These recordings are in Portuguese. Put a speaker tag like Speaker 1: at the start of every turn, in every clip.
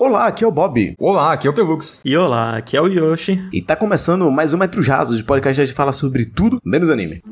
Speaker 1: Olá, aqui é o Bob.
Speaker 2: Olá, aqui é o Pelux.
Speaker 3: E olá, aqui é o Yoshi.
Speaker 1: E tá começando mais um Metros Rasos, de podcast que fala sobre tudo menos anime.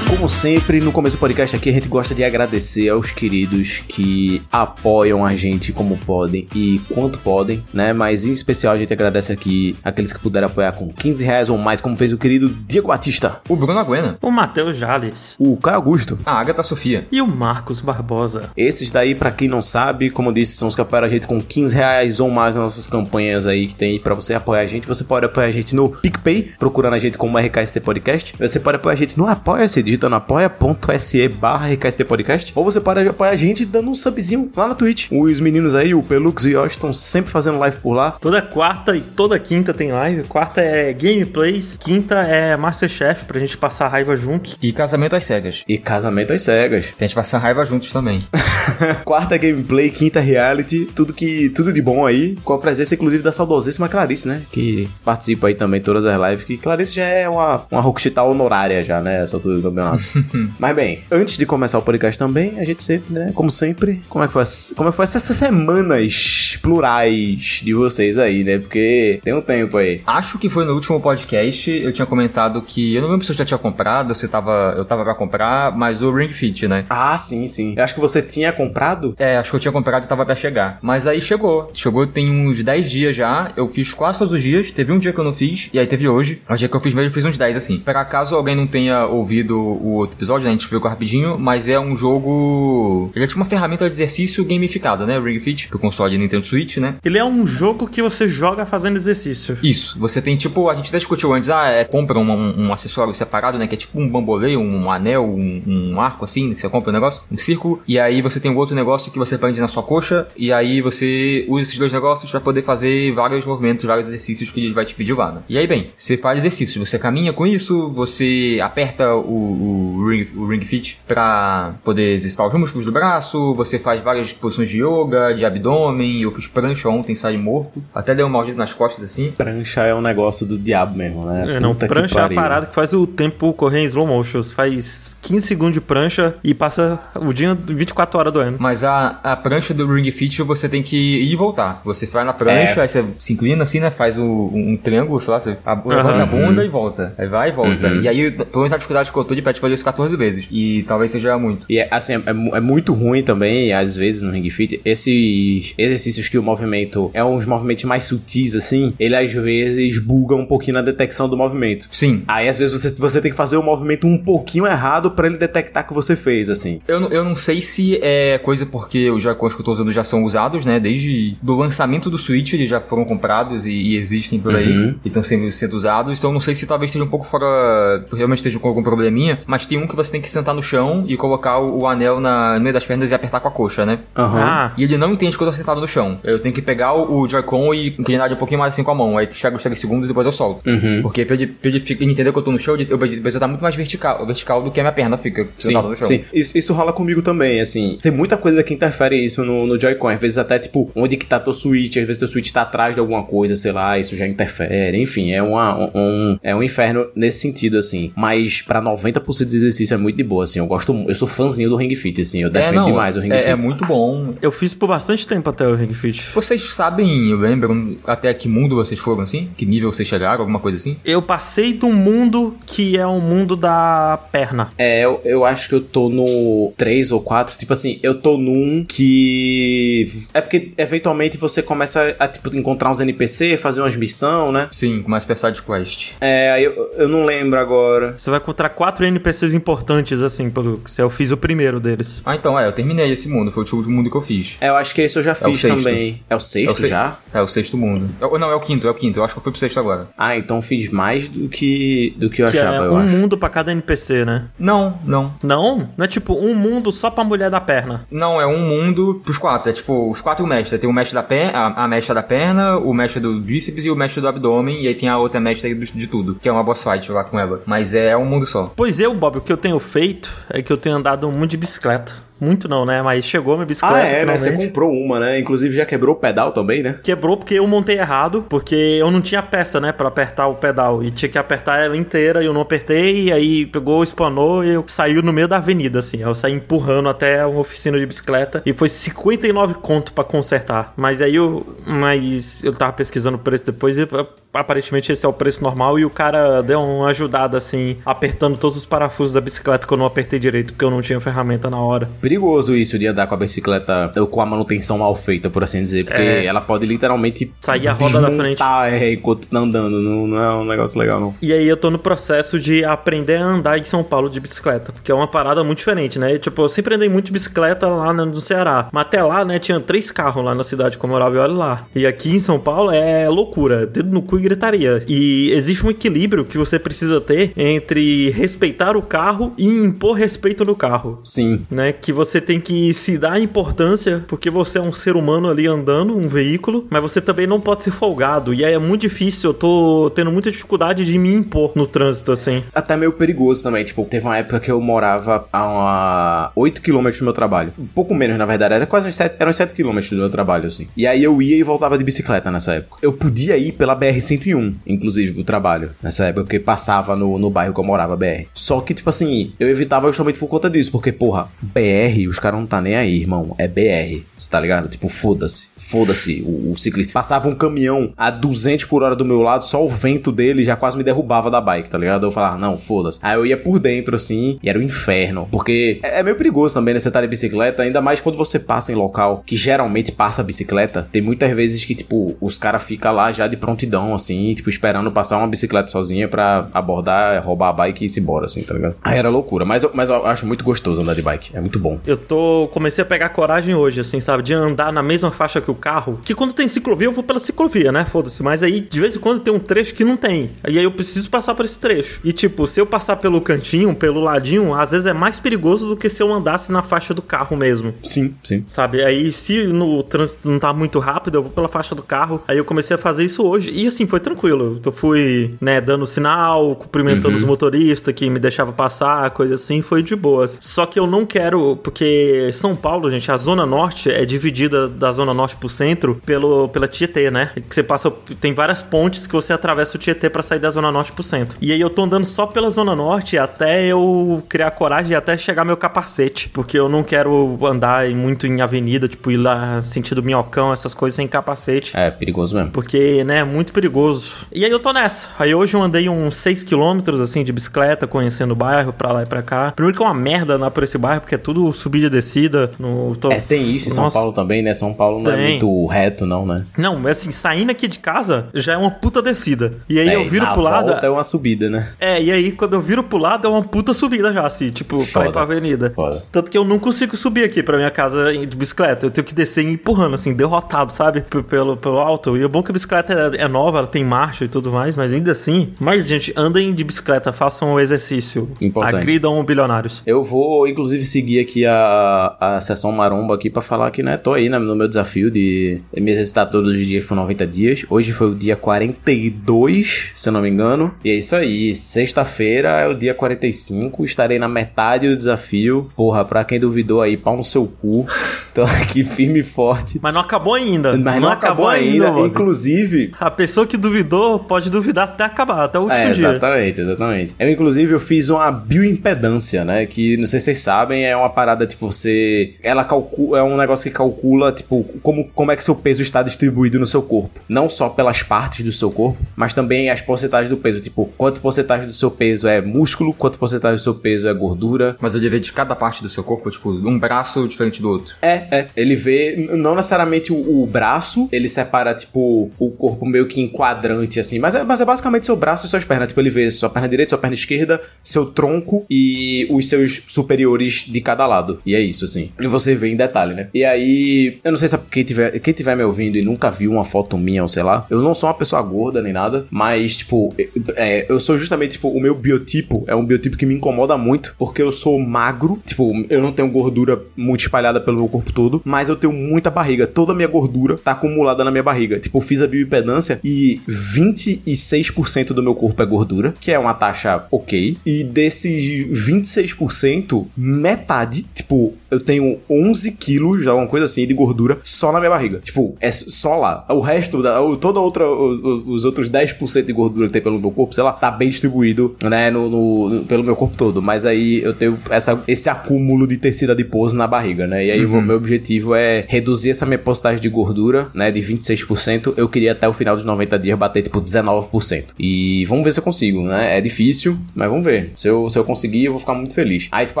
Speaker 1: Como sempre, no começo do podcast aqui, a gente gosta de agradecer aos queridos que apoiam a gente como podem e quanto podem, né? Mas em especial a gente agradece aqui aqueles que puderam apoiar com 15 reais ou mais, como fez o querido Diego Batista,
Speaker 2: O Bruno Aguena.
Speaker 3: O Matheus Jales.
Speaker 1: o Caio Augusto.
Speaker 2: A Agatha Sofia.
Speaker 3: E o Marcos Barbosa.
Speaker 1: Esses daí, pra quem não sabe, como eu disse, são os que apoiam a gente com 15 reais ou mais nas nossas campanhas aí que tem pra você apoiar a gente. Você pode apoiar a gente no PicPay, procurando a gente como RKST Podcast. Você pode apoiar a gente no Apoia-se, digitando apoia.se barra RKST Podcast. Ou você pode apoiar a gente dando um subzinho lá na Twitch. Os meninos aí, o Pelux e o Yoshi, estão sempre fazendo live por lá.
Speaker 3: Toda quarta e toda quinta tem live. Quarta é gameplays, quinta é Masterchef pra gente passar raiva juntos.
Speaker 2: E Casamento às Cegas.
Speaker 1: E casamento às cegas.
Speaker 2: Que a gente passa raiva juntos também.
Speaker 1: Quarta gameplay, quinta reality, tudo que tudo de bom aí, com a presença inclusive da saudosíssima Clarice, né? Que participa aí também todas as lives, que Clarice já é uma, uma rockstar honorária já, né? Essa altura do campeonato. Mas bem, antes de começar o podcast também, a gente sempre, né? Como sempre, como é que foi, como é que foi essas semanas plurais de vocês aí, né? Porque tem um tempo aí.
Speaker 2: Acho que foi no último podcast, eu tinha comentado que. Eu não lembro se eu já tinha comprado, se tava, eu tava pra comprar, mas o Ring Fit, né?
Speaker 1: Ah, sim, sim. Eu acho que você tinha comprado.
Speaker 2: É, acho que eu tinha comprado e tava pra chegar. Mas aí chegou. Chegou tem uns 10 dias já. Eu fiz quase todos os dias. Teve um dia que eu não fiz. E aí teve hoje. O dia que eu fiz mesmo, eu fiz uns 10 assim. Pra caso alguém não tenha ouvido o outro episódio, né? A gente explicou rapidinho. Mas é um jogo. Ele é tipo uma ferramenta de exercício gamificada, né? O Ring Fit, pro console Nintendo Switch, né?
Speaker 3: Ele é um jogo que você joga fazendo exercício.
Speaker 2: Isso, você tem tipo, a gente até discutiu antes, ah, é, compra um, um- um acessório separado, né, que é tipo um bambolê, um anel, um, um arco assim, que você compra um negócio, um círculo, e aí você tem um outro negócio que você prende na sua coxa, e aí você usa esses dois negócios pra poder fazer vários movimentos, vários exercícios que ele vai te pedir lá, né? E aí, bem, você faz exercícios, você caminha com isso, você aperta o, o, ring, o ring fit pra poder exercitar os músculos do braço, você faz várias posições de yoga, de abdômen, eu fiz prancha ontem, saí morto, até dei um maldito nas costas assim,
Speaker 1: Prancha é um negócio do diabo mesmo, né?
Speaker 3: É, não,
Speaker 1: Puta que
Speaker 3: prancha é a parada que faz o tempo correr em slow motion. Você faz 15 segundos de prancha e passa o dia 24 horas doendo.
Speaker 2: Mas a, a prancha do Ring Fit você tem que ir e voltar. Você vai na prancha,
Speaker 1: É.
Speaker 2: aí você se inclina assim, né? Faz o, um triângulo, sei lá, você a- levanta a bunda e volta. Aí vai e volta.
Speaker 1: Uhum.
Speaker 2: E aí, pelo menos a dificuldade que eu tô de pet fazer isso 14 vezes. E talvez seja muito.
Speaker 1: E é, assim, é, mu- é muito ruim também, às vezes, no Ring Fit, esses exercícios que o movimento é uns movimentos mais sutis, assim, ele às vezes buga um pouquinho na detecção do movimento.
Speaker 2: Sim.
Speaker 1: Aí, às vezes, você, você tem que fazer o movimento um pouquinho errado pra ele detectar que você fez, assim.
Speaker 2: Eu, não- eu não sei se é coisa porque os Joy-Cons que eu tô usando já são usados, né? Desde do lançamento do Switch eles já foram comprados e, e existem por aí.
Speaker 1: Uhum.
Speaker 2: E estão sendo, sendo usados. Então não sei se talvez esteja um pouco fora. Realmente esteja com algum probleminha. Mas tem um que você tem que sentar no chão e colocar o, o anel na, no meio das pernas e apertar com a coxa, né?
Speaker 1: Aham.
Speaker 3: Ah,
Speaker 2: E ele não entende que eu tô sentado no chão. Eu tenho que pegar o, o Joy-Con e inclinar um pouquinho mais assim com a mão. Aí chega os 3 segundos e depois eu solto.
Speaker 1: Uhum.
Speaker 2: Porque pra ele, pra ele fi- ele entender que eu tô no chão, eu preciso estar muito mais vertical, vertical do que a minha perna fica
Speaker 1: Sim,
Speaker 2: sentada no chão.
Speaker 1: sim. Isso, isso rola comigo também, assim. Tem muita coisa que interfere isso no, no Joy-Con. Às vezes até, tipo, onde que tá teu Switch, às vezes teu Switch tá atrás de alguma coisa, sei lá, isso já interfere. Enfim, é, uma, um, um- é um inferno nesse sentido, assim. Mas pra 90% dos exercícios é muito de boa, assim. Eu gosto, eu sou fãzinho do Ring Fit, assim. Eu defendo
Speaker 2: é, não,
Speaker 1: demais o Ring
Speaker 2: é,
Speaker 1: Fit.
Speaker 2: é muito bom.
Speaker 3: eu fiz por bastante tempo até o Ring Fit.
Speaker 2: Vocês sabem, lembram até que mundo vocês foram assim? Que nível vocês chegaram, alguma coisa assim?
Speaker 3: Eu passei do mundo que é o mundo da perna.
Speaker 1: É, eu, eu acho que eu tô no 3 ou 4. Tipo assim, eu tô num que. É porque eventualmente você começa a, tipo, encontrar uns NPC, fazer umas missões, né?
Speaker 2: Sim, começa a ter side quest.
Speaker 1: É, aí eu, eu não lembro agora.
Speaker 3: Você vai encontrar quatro NPCs importantes, assim, pelo que eu fiz o primeiro deles.
Speaker 2: Ah, então, é, eu terminei esse mundo, foi o último mundo que eu fiz.
Speaker 1: É, eu acho que esse eu já
Speaker 2: o
Speaker 1: fiz também. É o sexto
Speaker 2: É o se-
Speaker 1: já?
Speaker 2: É o sexto mundo. Eu- não, é o quinto, é o quinto. Eu acho que eu fui pro sexto agora.
Speaker 1: Ah, então fiz mais do que, do que eu
Speaker 3: Que
Speaker 1: achava,
Speaker 3: é
Speaker 1: eu
Speaker 3: um
Speaker 1: acho.
Speaker 3: mundo pra cada NPC, né?
Speaker 2: Não, não.
Speaker 3: Não? Não é tipo um mundo só pra mulher da perna.
Speaker 2: Não, é um mundo pros quatro. É tipo, os quatro mestres. Tem o mestre da perna, a, a mestra da perna, o mestre do bíceps e o mestre do abdômen. E aí tem a outra mestra de tudo, que é uma boss fight lá com ela. Mas é um mundo só.
Speaker 3: Pois eu, Bob, o que eu tenho feito é que eu tenho andado muito de bicicleta. Muito não, né? Mas chegou minha bicicleta.
Speaker 1: Ah, é, né? Você comprou uma, né? Inclusive já quebrou o pedal também, né?
Speaker 3: Quebrou porque eu montei errado, porque eu não tinha peça, né, Pra apertar o pedal. E tinha que apertar ela inteira e eu não apertei, e aí pegou, espanou e eu saiu no meio da avenida, assim. Eu saí empurrando até uma oficina de bicicleta e foi 59 conto pra consertar. Mas aí eu. Mas eu tava pesquisando o preço depois e aparentemente esse é o preço normal e o cara deu uma ajudada, assim, apertando todos os parafusos da bicicleta que eu não apertei direito, porque eu não tinha ferramenta na hora.
Speaker 1: Perigoso isso de andar com a bicicleta ou com a manutenção mal feita, por assim dizer, porque
Speaker 3: É.
Speaker 1: ela pode literalmente
Speaker 3: Sair a roda da frente.
Speaker 1: É, enquanto tá andando. Não, não é um negócio legal, não.
Speaker 3: E aí eu tô no processo de aprender a andar em São Paulo de bicicleta, porque é uma parada muito diferente, né? Tipo, eu sempre andei muito de bicicleta lá no Ceará, mas até lá, né, tinha três carros lá na cidade que eu morava e olha lá. E aqui em São Paulo é loucura, dedo no cu e gritaria. E existe um equilíbrio que você precisa ter entre respeitar o carro e impor respeito no carro.
Speaker 1: Sim.
Speaker 3: Né, que você tem que se dar importância porque você é um ser humano ali andando, um veículo, mas você também não pode ser folgado. E aí é muito difícil, eu tô tendo muita dificuldade de me impor no trânsito, assim.
Speaker 1: Até meio perigoso também. Tipo, teve uma época que eu morava a uma 8 km do meu trabalho. Um pouco menos, na verdade. Era quase uns 7, eram uns 7 km do meu trabalho, assim. E aí eu ia e voltava de bicicleta nessa época. Eu podia ir pela BR-101, inclusive, pro trabalho. Nessa época, porque passava no, no bairro que eu morava, BR. Só que, tipo assim, eu evitava justamente por conta disso. Porque, porra, BR, os caras não tá nem aí, irmão. É BR. Você tá ligado? Tipo, foda-se. Foda-se o, o ciclista. Passava um caminhão a 200 por hora do meu lado, só o vento dele já quase me derrubava da bike, tá ligado? Eu falava, não, foda-se. Aí eu ia por dentro, assim, e era o inferno. Porque é, é meio perigoso também, né? Você tá de bicicleta, ainda mais quando você passa em local que geralmente passa bicicleta. Tem muitas vezes que, tipo, os caras ficam lá já de prontidão, assim, tipo, esperando passar uma bicicleta sozinha pra abordar, roubar a bike e ir embora, assim, tá ligado? Aí era loucura. Mas, eu- mas eu acho muito gostoso andar de bike. É muito bom.
Speaker 3: Eu tô. Comecei a pegar coragem hoje, assim, sabe? De andar na mesma faixa que o carro. Que quando tem ciclovia, eu vou pela ciclovia, né? Foda-se. Mas aí, de vez em quando, tem um trecho que não tem. E aí eu preciso passar por esse trecho. E, tipo, se eu passar pelo cantinho, pelo ladinho, às vezes é mais perigoso do que se eu andasse na faixa do carro mesmo.
Speaker 1: Sim, sim.
Speaker 3: Sabe? Aí, se no trânsito não tá muito rápido, eu vou pela faixa do carro. Aí eu comecei a fazer isso hoje. E assim, foi tranquilo. Eu fui, né, dando sinal, cumprimentando os motoristas que me deixavam passar, coisa assim, foi de boas. Só que eu não quero, porque São Paulo, gente, a Zona Norte é dividida da Zona Norte pro centro pelo, pela Tietê, né? Que você passa. Tem várias pontes que você atravessa o Tietê pra sair da Zona Norte pro centro. E aí eu tô andando só pela Zona Norte até eu criar coragem e até chegar meu capacete. Porque eu não quero andar muito em avenida, tipo, ir lá sentido minhocão, essas coisas sem capacete.
Speaker 1: É perigoso mesmo.
Speaker 3: Porque, né, é muito perigoso. E aí eu tô nessa. Aí hoje eu andei uns 6 quilômetros, assim, de bicicleta, conhecendo o bairro, pra lá e pra cá. Primeiro que é uma merda andar por esse bairro, porque é tudo subida e descida. No, tô-
Speaker 1: É, tem isso em São
Speaker 3: Nossa.
Speaker 1: Paulo também, né? São Paulo não é
Speaker 3: Tem.
Speaker 1: muito reto, não, né?
Speaker 3: Não, mas assim, saindo aqui de casa, já é uma puta descida. E aí
Speaker 1: É,
Speaker 3: eu viro pro lado...
Speaker 1: é uma subida, né?
Speaker 3: É, e aí quando eu viro pro lado é uma puta subida já, assim, tipo, pra
Speaker 1: Foda.
Speaker 3: ir pra avenida.
Speaker 1: Foda.
Speaker 3: Tanto que eu não consigo subir aqui pra minha casa de bicicleta. Eu tenho que descer empurrando, assim, derrotado, sabe? P- Pelo, pelo alto. E o bom é que a bicicleta é, é nova, ela tem marcha e tudo mais, mas ainda assim. Mas, gente, andem de bicicleta, façam o exercício.
Speaker 1: Importante.
Speaker 3: Agridam bilionários.
Speaker 1: Eu vou, inclusive, seguir aqui a, a sessão maromba aqui pra falar que, né, tô aí né, no meu desafio de me exercitar todos os dias por 90 dias. Hoje foi o dia 42, se eu não me engano. E é isso aí. Sexta-feira é o dia 45. Estarei na metade do desafio. Porra, pra quem duvidou aí, pau no seu cu. Tô aqui firme e forte.
Speaker 3: Mas não acabou ainda.
Speaker 1: Mas não, acabou, ainda.
Speaker 3: mano.
Speaker 1: Inclusive,
Speaker 3: A pessoa que duvidou pode duvidar até acabar, até o último
Speaker 1: É,
Speaker 3: dia.
Speaker 1: exatamente, exatamente. Eu, inclusive, eu fiz uma bioimpedância, né? Que, não sei se vocês sabem, é uma parada, tipo, você... Ela calcula... É um negócio que calcula, tipo, como, como é que seu peso está distribuído no seu corpo. Não só pelas partes do seu corpo, mas também as porcentagens do peso. Tipo, quanto porcentagem do seu peso é músculo, quanto porcentagem do seu peso é gordura.
Speaker 2: Mas ele vê de cada parte do seu corpo, tipo, um braço diferente do outro.
Speaker 1: É, é. Ele vê, não necessariamente o, o braço, ele separa, tipo, o corpo meio que em quadrante, assim. Mas é, mas é basicamente seu braço e suas pernas. Tipo, ele vê sua perna direita, sua perna esquerda, seu tronco e os seus superiores de cada lado. E é isso, assim. E você vê em detalhe, né? E aí, eu não sei se é quem tiver, quem tiver me ouvindo e nunca viu uma foto minha, ou sei lá, eu não sou uma pessoa gorda nem nada, mas, tipo, é, eu sou justamente, tipo, o meu biotipo é um biotipo que me incomoda muito, porque eu sou magro, tipo, eu não tenho gordura muito espalhada pelo meu corpo todo, mas eu tenho muita barriga. Toda a minha gordura tá acumulada na minha barriga. Tipo, fiz a bioimpedância e 26% do meu corpo é gordura, que é uma taxa ok. E desses 26%, metade, tipo, eu tenho 11 quilos, alguma coisa assim, de gordura só na minha barriga. Tipo, é só lá. O resto, da, toda outra, os outros 10% de gordura que tem pelo meu corpo, sei lá, tá bem distribuído, né, no, no, no pelo meu corpo todo. Mas aí eu tenho essa, esse acúmulo de tecido adiposo na barriga, né? E aí uhum. o meu objetivo é reduzir essa minha postagem de gordura, né, de 26%. Eu queria até o final dos 90 dias bater, tipo, 19%. E vamos ver se eu consigo, né? É difícil, mas vamos ver. Se eu, se eu conseguir, eu vou ficar muito feliz. Aí, tipo,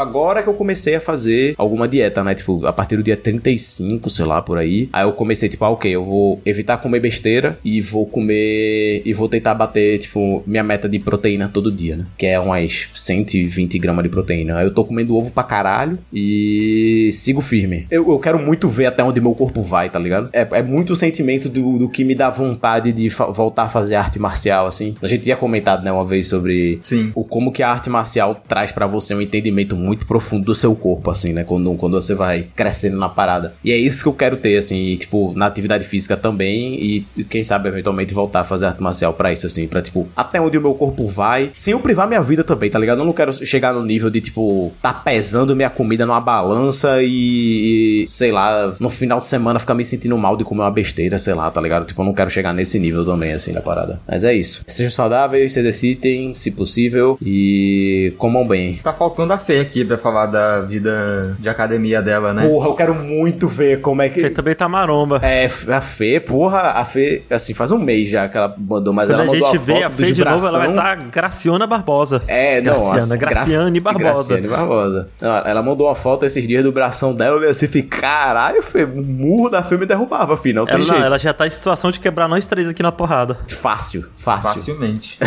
Speaker 1: agora que eu comecei a fazer alguma dieta, né? Tipo, a partir do dia 35, sei lá, por aí. Aí eu comecei, tipo, ah, ok, eu vou evitar comer besteira e vou comer. E vou tentar bater, tipo, minha meta de proteína todo dia, né? Que é umas 120 gramas de proteína. Aí eu tô comendo ovo pra caralho e sigo firme. Eu, eu quero muito ver até onde meu corpo vai, tá ligado? É, é muito o sentimento do, do que me dá vontade de voltar a fazer arte marcial, assim. A gente tinha comentado, né, uma vez sobre
Speaker 2: Sim.
Speaker 1: o como que a arte marcial traz para você um entendimento muito profundo do seu corpo, assim, né? Quando, quando você vai crescendo na parada. E é isso que eu quero ter, assim, tipo, na atividade física também. E quem sabe, eventualmente, voltar a fazer arte marcial para isso, assim, pra, tipo, até onde o meu corpo vai, sem eu privar minha vida também, tá ligado? Eu não quero chegar no nível de, tipo, tá pesando minha comida numa balança e, e sei lá, no final de semana ficar me sentindo mal de comer uma besteira, sei lá, tá ligado? Tipo, eu não quero chegar nesse nível também, assim, da parada. Mas é isso. Sejam saudáveis, se exercitem, se possível, e comam bem.
Speaker 2: Tá faltando a Fê aqui pra falar da vida de academia dela, né?
Speaker 1: Porra, eu quero muito ver como é que.
Speaker 3: Fê também tá maromba.
Speaker 1: É, a Fê, porra, a Fê, assim, faz um mês já que ela mandou, mas
Speaker 3: Quando
Speaker 1: ela mandou
Speaker 3: a gente
Speaker 1: a
Speaker 3: vê
Speaker 1: foto
Speaker 3: a Fê de
Speaker 1: bração.
Speaker 3: novo, ela vai estar tá Graciana Barbosa.
Speaker 1: É, não,
Speaker 3: Graciana,
Speaker 1: assim,
Speaker 3: Graciane
Speaker 1: Gra...
Speaker 3: Barbosa.
Speaker 1: Graciane Barbosa. Não, ela mandou uma foto esses dias do bração dela, eu olhei assim, fiquei, caralho, Fê, o murro da Fê me derrubava, filho, não tem
Speaker 3: ela,
Speaker 1: jeito.
Speaker 3: Não, ela já tá em situação de quebrar nós três aqui na porrada.
Speaker 1: Fácil, fácil.
Speaker 2: Facilmente.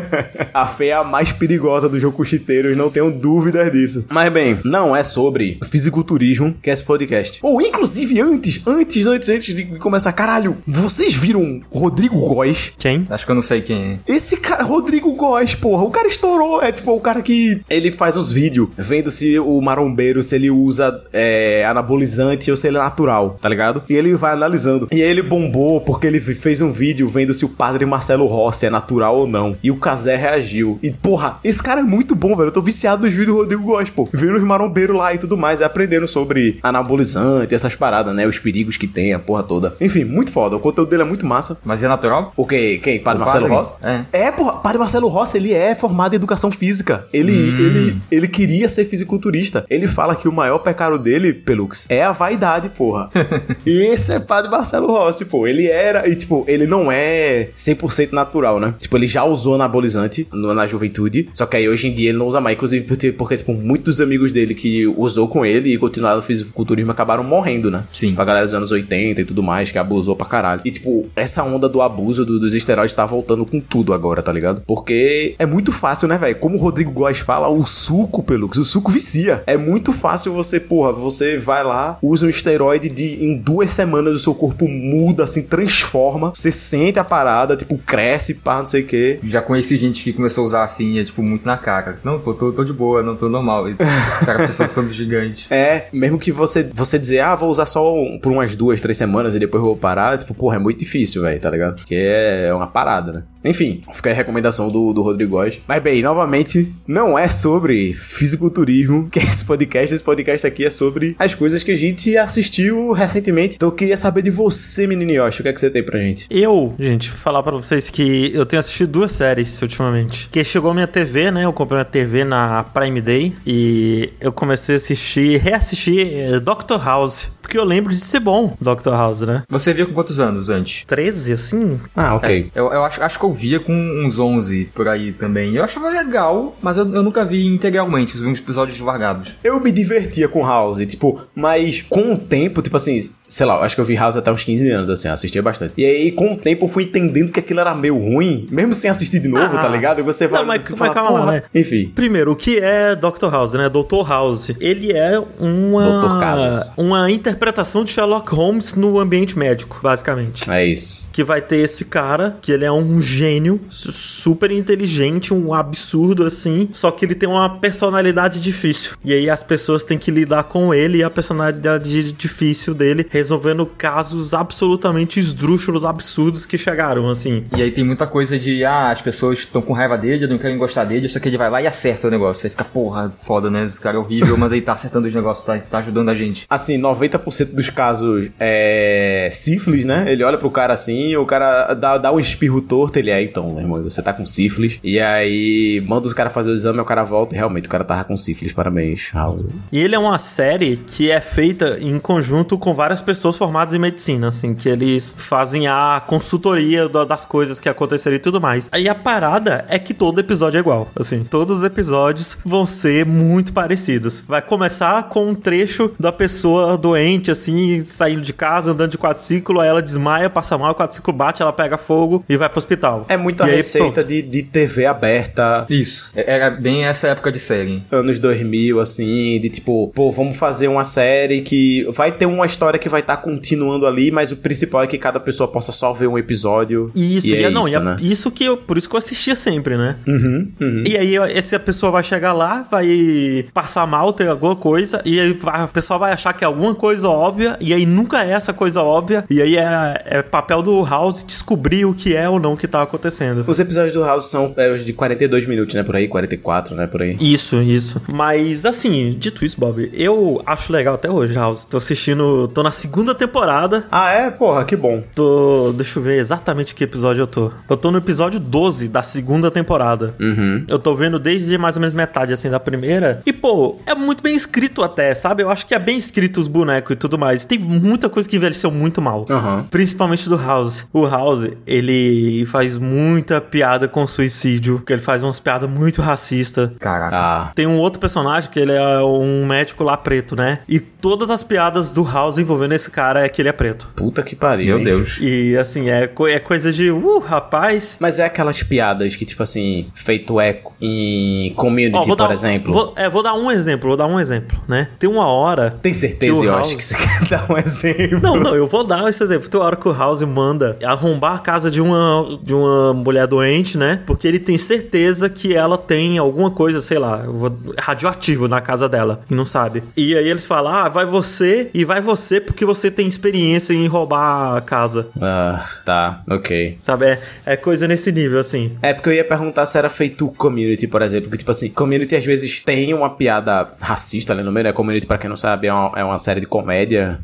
Speaker 1: a Fê é a mais perigosa dos Jocuchiteiros, não tenho dúvidas disso. Mas bem, não é sobre fisiculturismo que é esse podcast. Ou inclusive antes, antes, antes, antes de começar, caralho, vocês viram Rodrigo Góes?
Speaker 3: Quem?
Speaker 2: Acho que eu não sei quem é.
Speaker 1: Esse cara, Rodrigo Góes, porra, o cara estourou. É tipo o cara que ele faz uns vídeos vendo se o marombeiro, se ele usa é, anabolizante ou se ele é natural, tá ligado? E ele vai analisando. E aí ele bombou porque ele fez um vídeo vendo se o padre Marcelo Rossi é natural ou não. E o Casé reagiu. E, porra, esse cara é muito bom, velho. Eu tô viciado nos vídeos do Rodrigo Góes, pô. Vendo os marombeiros lá e tudo mais, aprendendo sobre anabolizante, essas paradas, né? Os perigos que tem, a porra toda. Enfim, muito foda. O conteúdo dele é muito massa.
Speaker 2: Mas é natural?
Speaker 1: O quê? Quem? Padre
Speaker 2: O
Speaker 1: Marcelo? Rossi?
Speaker 2: É.
Speaker 1: É, porra. Padre Marcelo Rossi, ele é formado em educação física. Ele,
Speaker 2: Hum.
Speaker 1: ele, ele queria ser fisiculturista. Ele fala que o maior pecado dele, Pelux, é a vaidade, porra. e esse é Padre Marcelo Rossi, pô. Ele era, e tipo, ele não é 100% natural, né? Tipo, ele já usou anabolizante na juventude, só que aí hoje em dia ele não usa mais, inclusive porque, porque tipo, muitos amigos dele que usou com ele e continuaram no fisiculturismo acabaram morrendo, né?
Speaker 2: Sim.
Speaker 1: Pra galera dos anos 80 e tudo mais, que abusou pra caralho. E, tipo, essa onda do abuso do- dos esteroides tá voltando com tudo agora, tá ligado? Porque é muito fácil, né, velho? Como o Rodrigo Góes fala, o suco, Pelux, o suco vicia. É muito fácil você, porra, você vai lá, usa um esteroide de em duas semanas o seu corpo muda, assim, transforma. Você sente a parada, tipo, cresce, pá, não sei o quê.
Speaker 2: Já conheci gente que começou a usar assim, é tipo muito na cara. Não, pô, tô, tô de boa, não tô normal. E o cara pensou ficando gigante.
Speaker 1: É, mesmo que você, você dizer, ah, vou usar só um- por umas duas, três semanas e depois vou parar, tipo, porra, é muito difícil, velho, tá ligado? Porque é uma parada, né? Enfim, fica aí a recomendação do, do Rodrigo Góes. Mas bem, novamente, não é sobre fisiculturismo que é esse podcast. Esse podcast aqui é sobre as coisas que a gente assistiu recentemente. Então eu queria saber de você, menino Yoshi, o que é que você tem pra gente?
Speaker 3: Eu, gente, vou falar pra vocês que eu tenho assistido duas séries ultimamente. Que chegou minha TV, né? Eu comprei uma TV na Prime Day e eu comecei a assistir, reassistir eh, Doctor House. Porque eu lembro de ser bom, Doctor House, né?
Speaker 2: Você via com quantos anos antes?
Speaker 3: 13, assim?
Speaker 1: Ah, ok.
Speaker 2: É, eu, eu acho, acho que eu via com uns 11 por aí também. Eu achava legal, mas eu, eu nunca vi integralmente. Eu vi uns episódios largados.
Speaker 1: Eu me divertia com House, tipo, mas com o tempo, tipo assim, sei lá, eu acho que eu vi House até uns 15 anos, assim, eu assistia bastante. E aí, com o tempo, eu fui entendendo que aquilo era meio ruim, mesmo sem assistir de novo,
Speaker 3: Ah.
Speaker 1: tá ligado? E você vai
Speaker 3: mas-
Speaker 1: você
Speaker 3: mas
Speaker 1: fala,
Speaker 3: calma lá, né?
Speaker 1: Enfim.
Speaker 3: Primeiro, o que é Dr. House, né? Dr. House. Ele é uma.
Speaker 1: Dr. Casas.
Speaker 3: Uma interpretação de Sherlock Holmes no ambiente médico, basicamente.
Speaker 1: É isso.
Speaker 3: Que vai ter esse cara, que ele é um gênio, su- super inteligente, um absurdo assim, só que ele tem uma personalidade difícil. E aí as pessoas têm que lidar com ele e a personalidade difícil dele, resolvendo casos absolutamente esdrúxulos, absurdos que chegaram, assim.
Speaker 2: E aí tem muita coisa de, ah, as pessoas estão com raiva dele, não querem gostar dele, só que ele vai lá e acerta o negócio. Aí fica, porra, foda, né? Esse cara é horrível, mas aí tá acertando os negócios, tá, tá ajudando a gente.
Speaker 1: Assim, 90% dos casos é sífilis, né? Ele olha pro cara assim, o cara dá, dá um espirro torto, ele é, então, meu irmão, você tá com sífilis. E aí manda os caras fazer o exame, o cara volta e realmente o cara tava com sífilis. Parabéns, Raul.
Speaker 3: E ele é uma série que é feita em conjunto com várias pessoas formadas em medicina, assim, que eles fazem a consultoria das coisas que aconteceram e tudo mais. Aí a parada é que todo episódio é igual. Assim, todos os episódios vão ser muito parecidos. Vai começar com um trecho da pessoa doente, assim, saindo de casa, andando de quadriciclo, aí ela desmaia, passa mal, o quadriciclo bate, ela pega fogo e vai pro hospital.
Speaker 1: É muito a
Speaker 3: E aí,
Speaker 1: receita
Speaker 3: pronto.
Speaker 1: de, de TV aberta,
Speaker 2: Isso. É- Era bem essa época de série.
Speaker 1: anos 2000, assim, de tipo, pô, vamos fazer uma série que vai ter uma história que vai estar continuando ali, mas o principal é que cada pessoa possa só ver um episódio.
Speaker 3: Isso,
Speaker 1: e
Speaker 3: e
Speaker 1: é
Speaker 3: não,
Speaker 1: isso,
Speaker 3: e é
Speaker 1: né?
Speaker 3: isso que eu, por isso que eu assistia sempre, né?
Speaker 1: Uhum, uhum.
Speaker 3: E aí essa pessoa vai chegar lá, vai passar mal, ter alguma coisa, e aí a pessoa vai achar que é alguma coisa óbvia, e aí nunca é essa coisa óbvia, e aí é, é papel do House descobrir o que é ou não que tá acontecendo.
Speaker 1: Os episódios do House são é, os de 42 minutos, né? Por aí, 44, né? Por aí.
Speaker 3: Isso, isso. Mas assim, dito isso, Bob, eu acho legal até hoje, House. Tô assistindo, tô na segunda temporada.
Speaker 1: Ah, é? Porra, que bom.
Speaker 3: Tô. Deixa eu ver exatamente que episódio eu tô. Eu tô no episódio 12 da segunda temporada.
Speaker 1: Uhum.
Speaker 3: Eu tô vendo desde mais ou menos metade, assim, da primeira. E, pô, é muito bem escrito até, sabe? Eu acho que é bem escrito os bonecos e tudo mais. Tem muita coisa que envelheceu muito mal.
Speaker 1: Aham.
Speaker 3: Principalmente do House. O House, ele faz muita piada com suicídio. Que ele faz umas piadas muito racistas.
Speaker 2: Caraca.
Speaker 1: Ah.
Speaker 3: Tem um outro personagem que ele é um médico lá preto, né? E todas as piadas do House envolvendo esse cara é que ele é preto.
Speaker 1: Puta que pariu.
Speaker 2: Meu
Speaker 1: hein?
Speaker 2: Deus.
Speaker 3: E assim, é, co- é coisa de, uh, rapaz.
Speaker 1: Mas é aquelas piadas que, tipo assim, feito eco em community,
Speaker 3: Ó, vou
Speaker 1: por
Speaker 3: dar,
Speaker 1: exemplo.
Speaker 3: Vou, é, vou dar um exemplo, vou dar um exemplo, né? Tem uma hora.
Speaker 1: Tem certeza,
Speaker 3: que o
Speaker 1: eu
Speaker 3: House-
Speaker 1: acho que você quer dar um exemplo.
Speaker 3: Não, não, eu vou dar esse exemplo. Tem uma hora que o House manda arrombar a casa de uma, de uma mulher doente, né? Porque ele tem certeza que ela tem alguma coisa, sei lá, vou- radioativo na casa dela e não sabe. E aí eles falam: ah, vai você e vai você porque você tem experiência em roubar a casa.
Speaker 1: Ah, tá, ok.
Speaker 3: Sabe? É, é coisa nesse nível, assim.
Speaker 1: É porque eu ia perguntar se era feito community, por exemplo. Porque, tipo assim, community às vezes tem uma piada racista ali no meio, né? Community, pra quem não sabe, é uma, é uma série de comédia,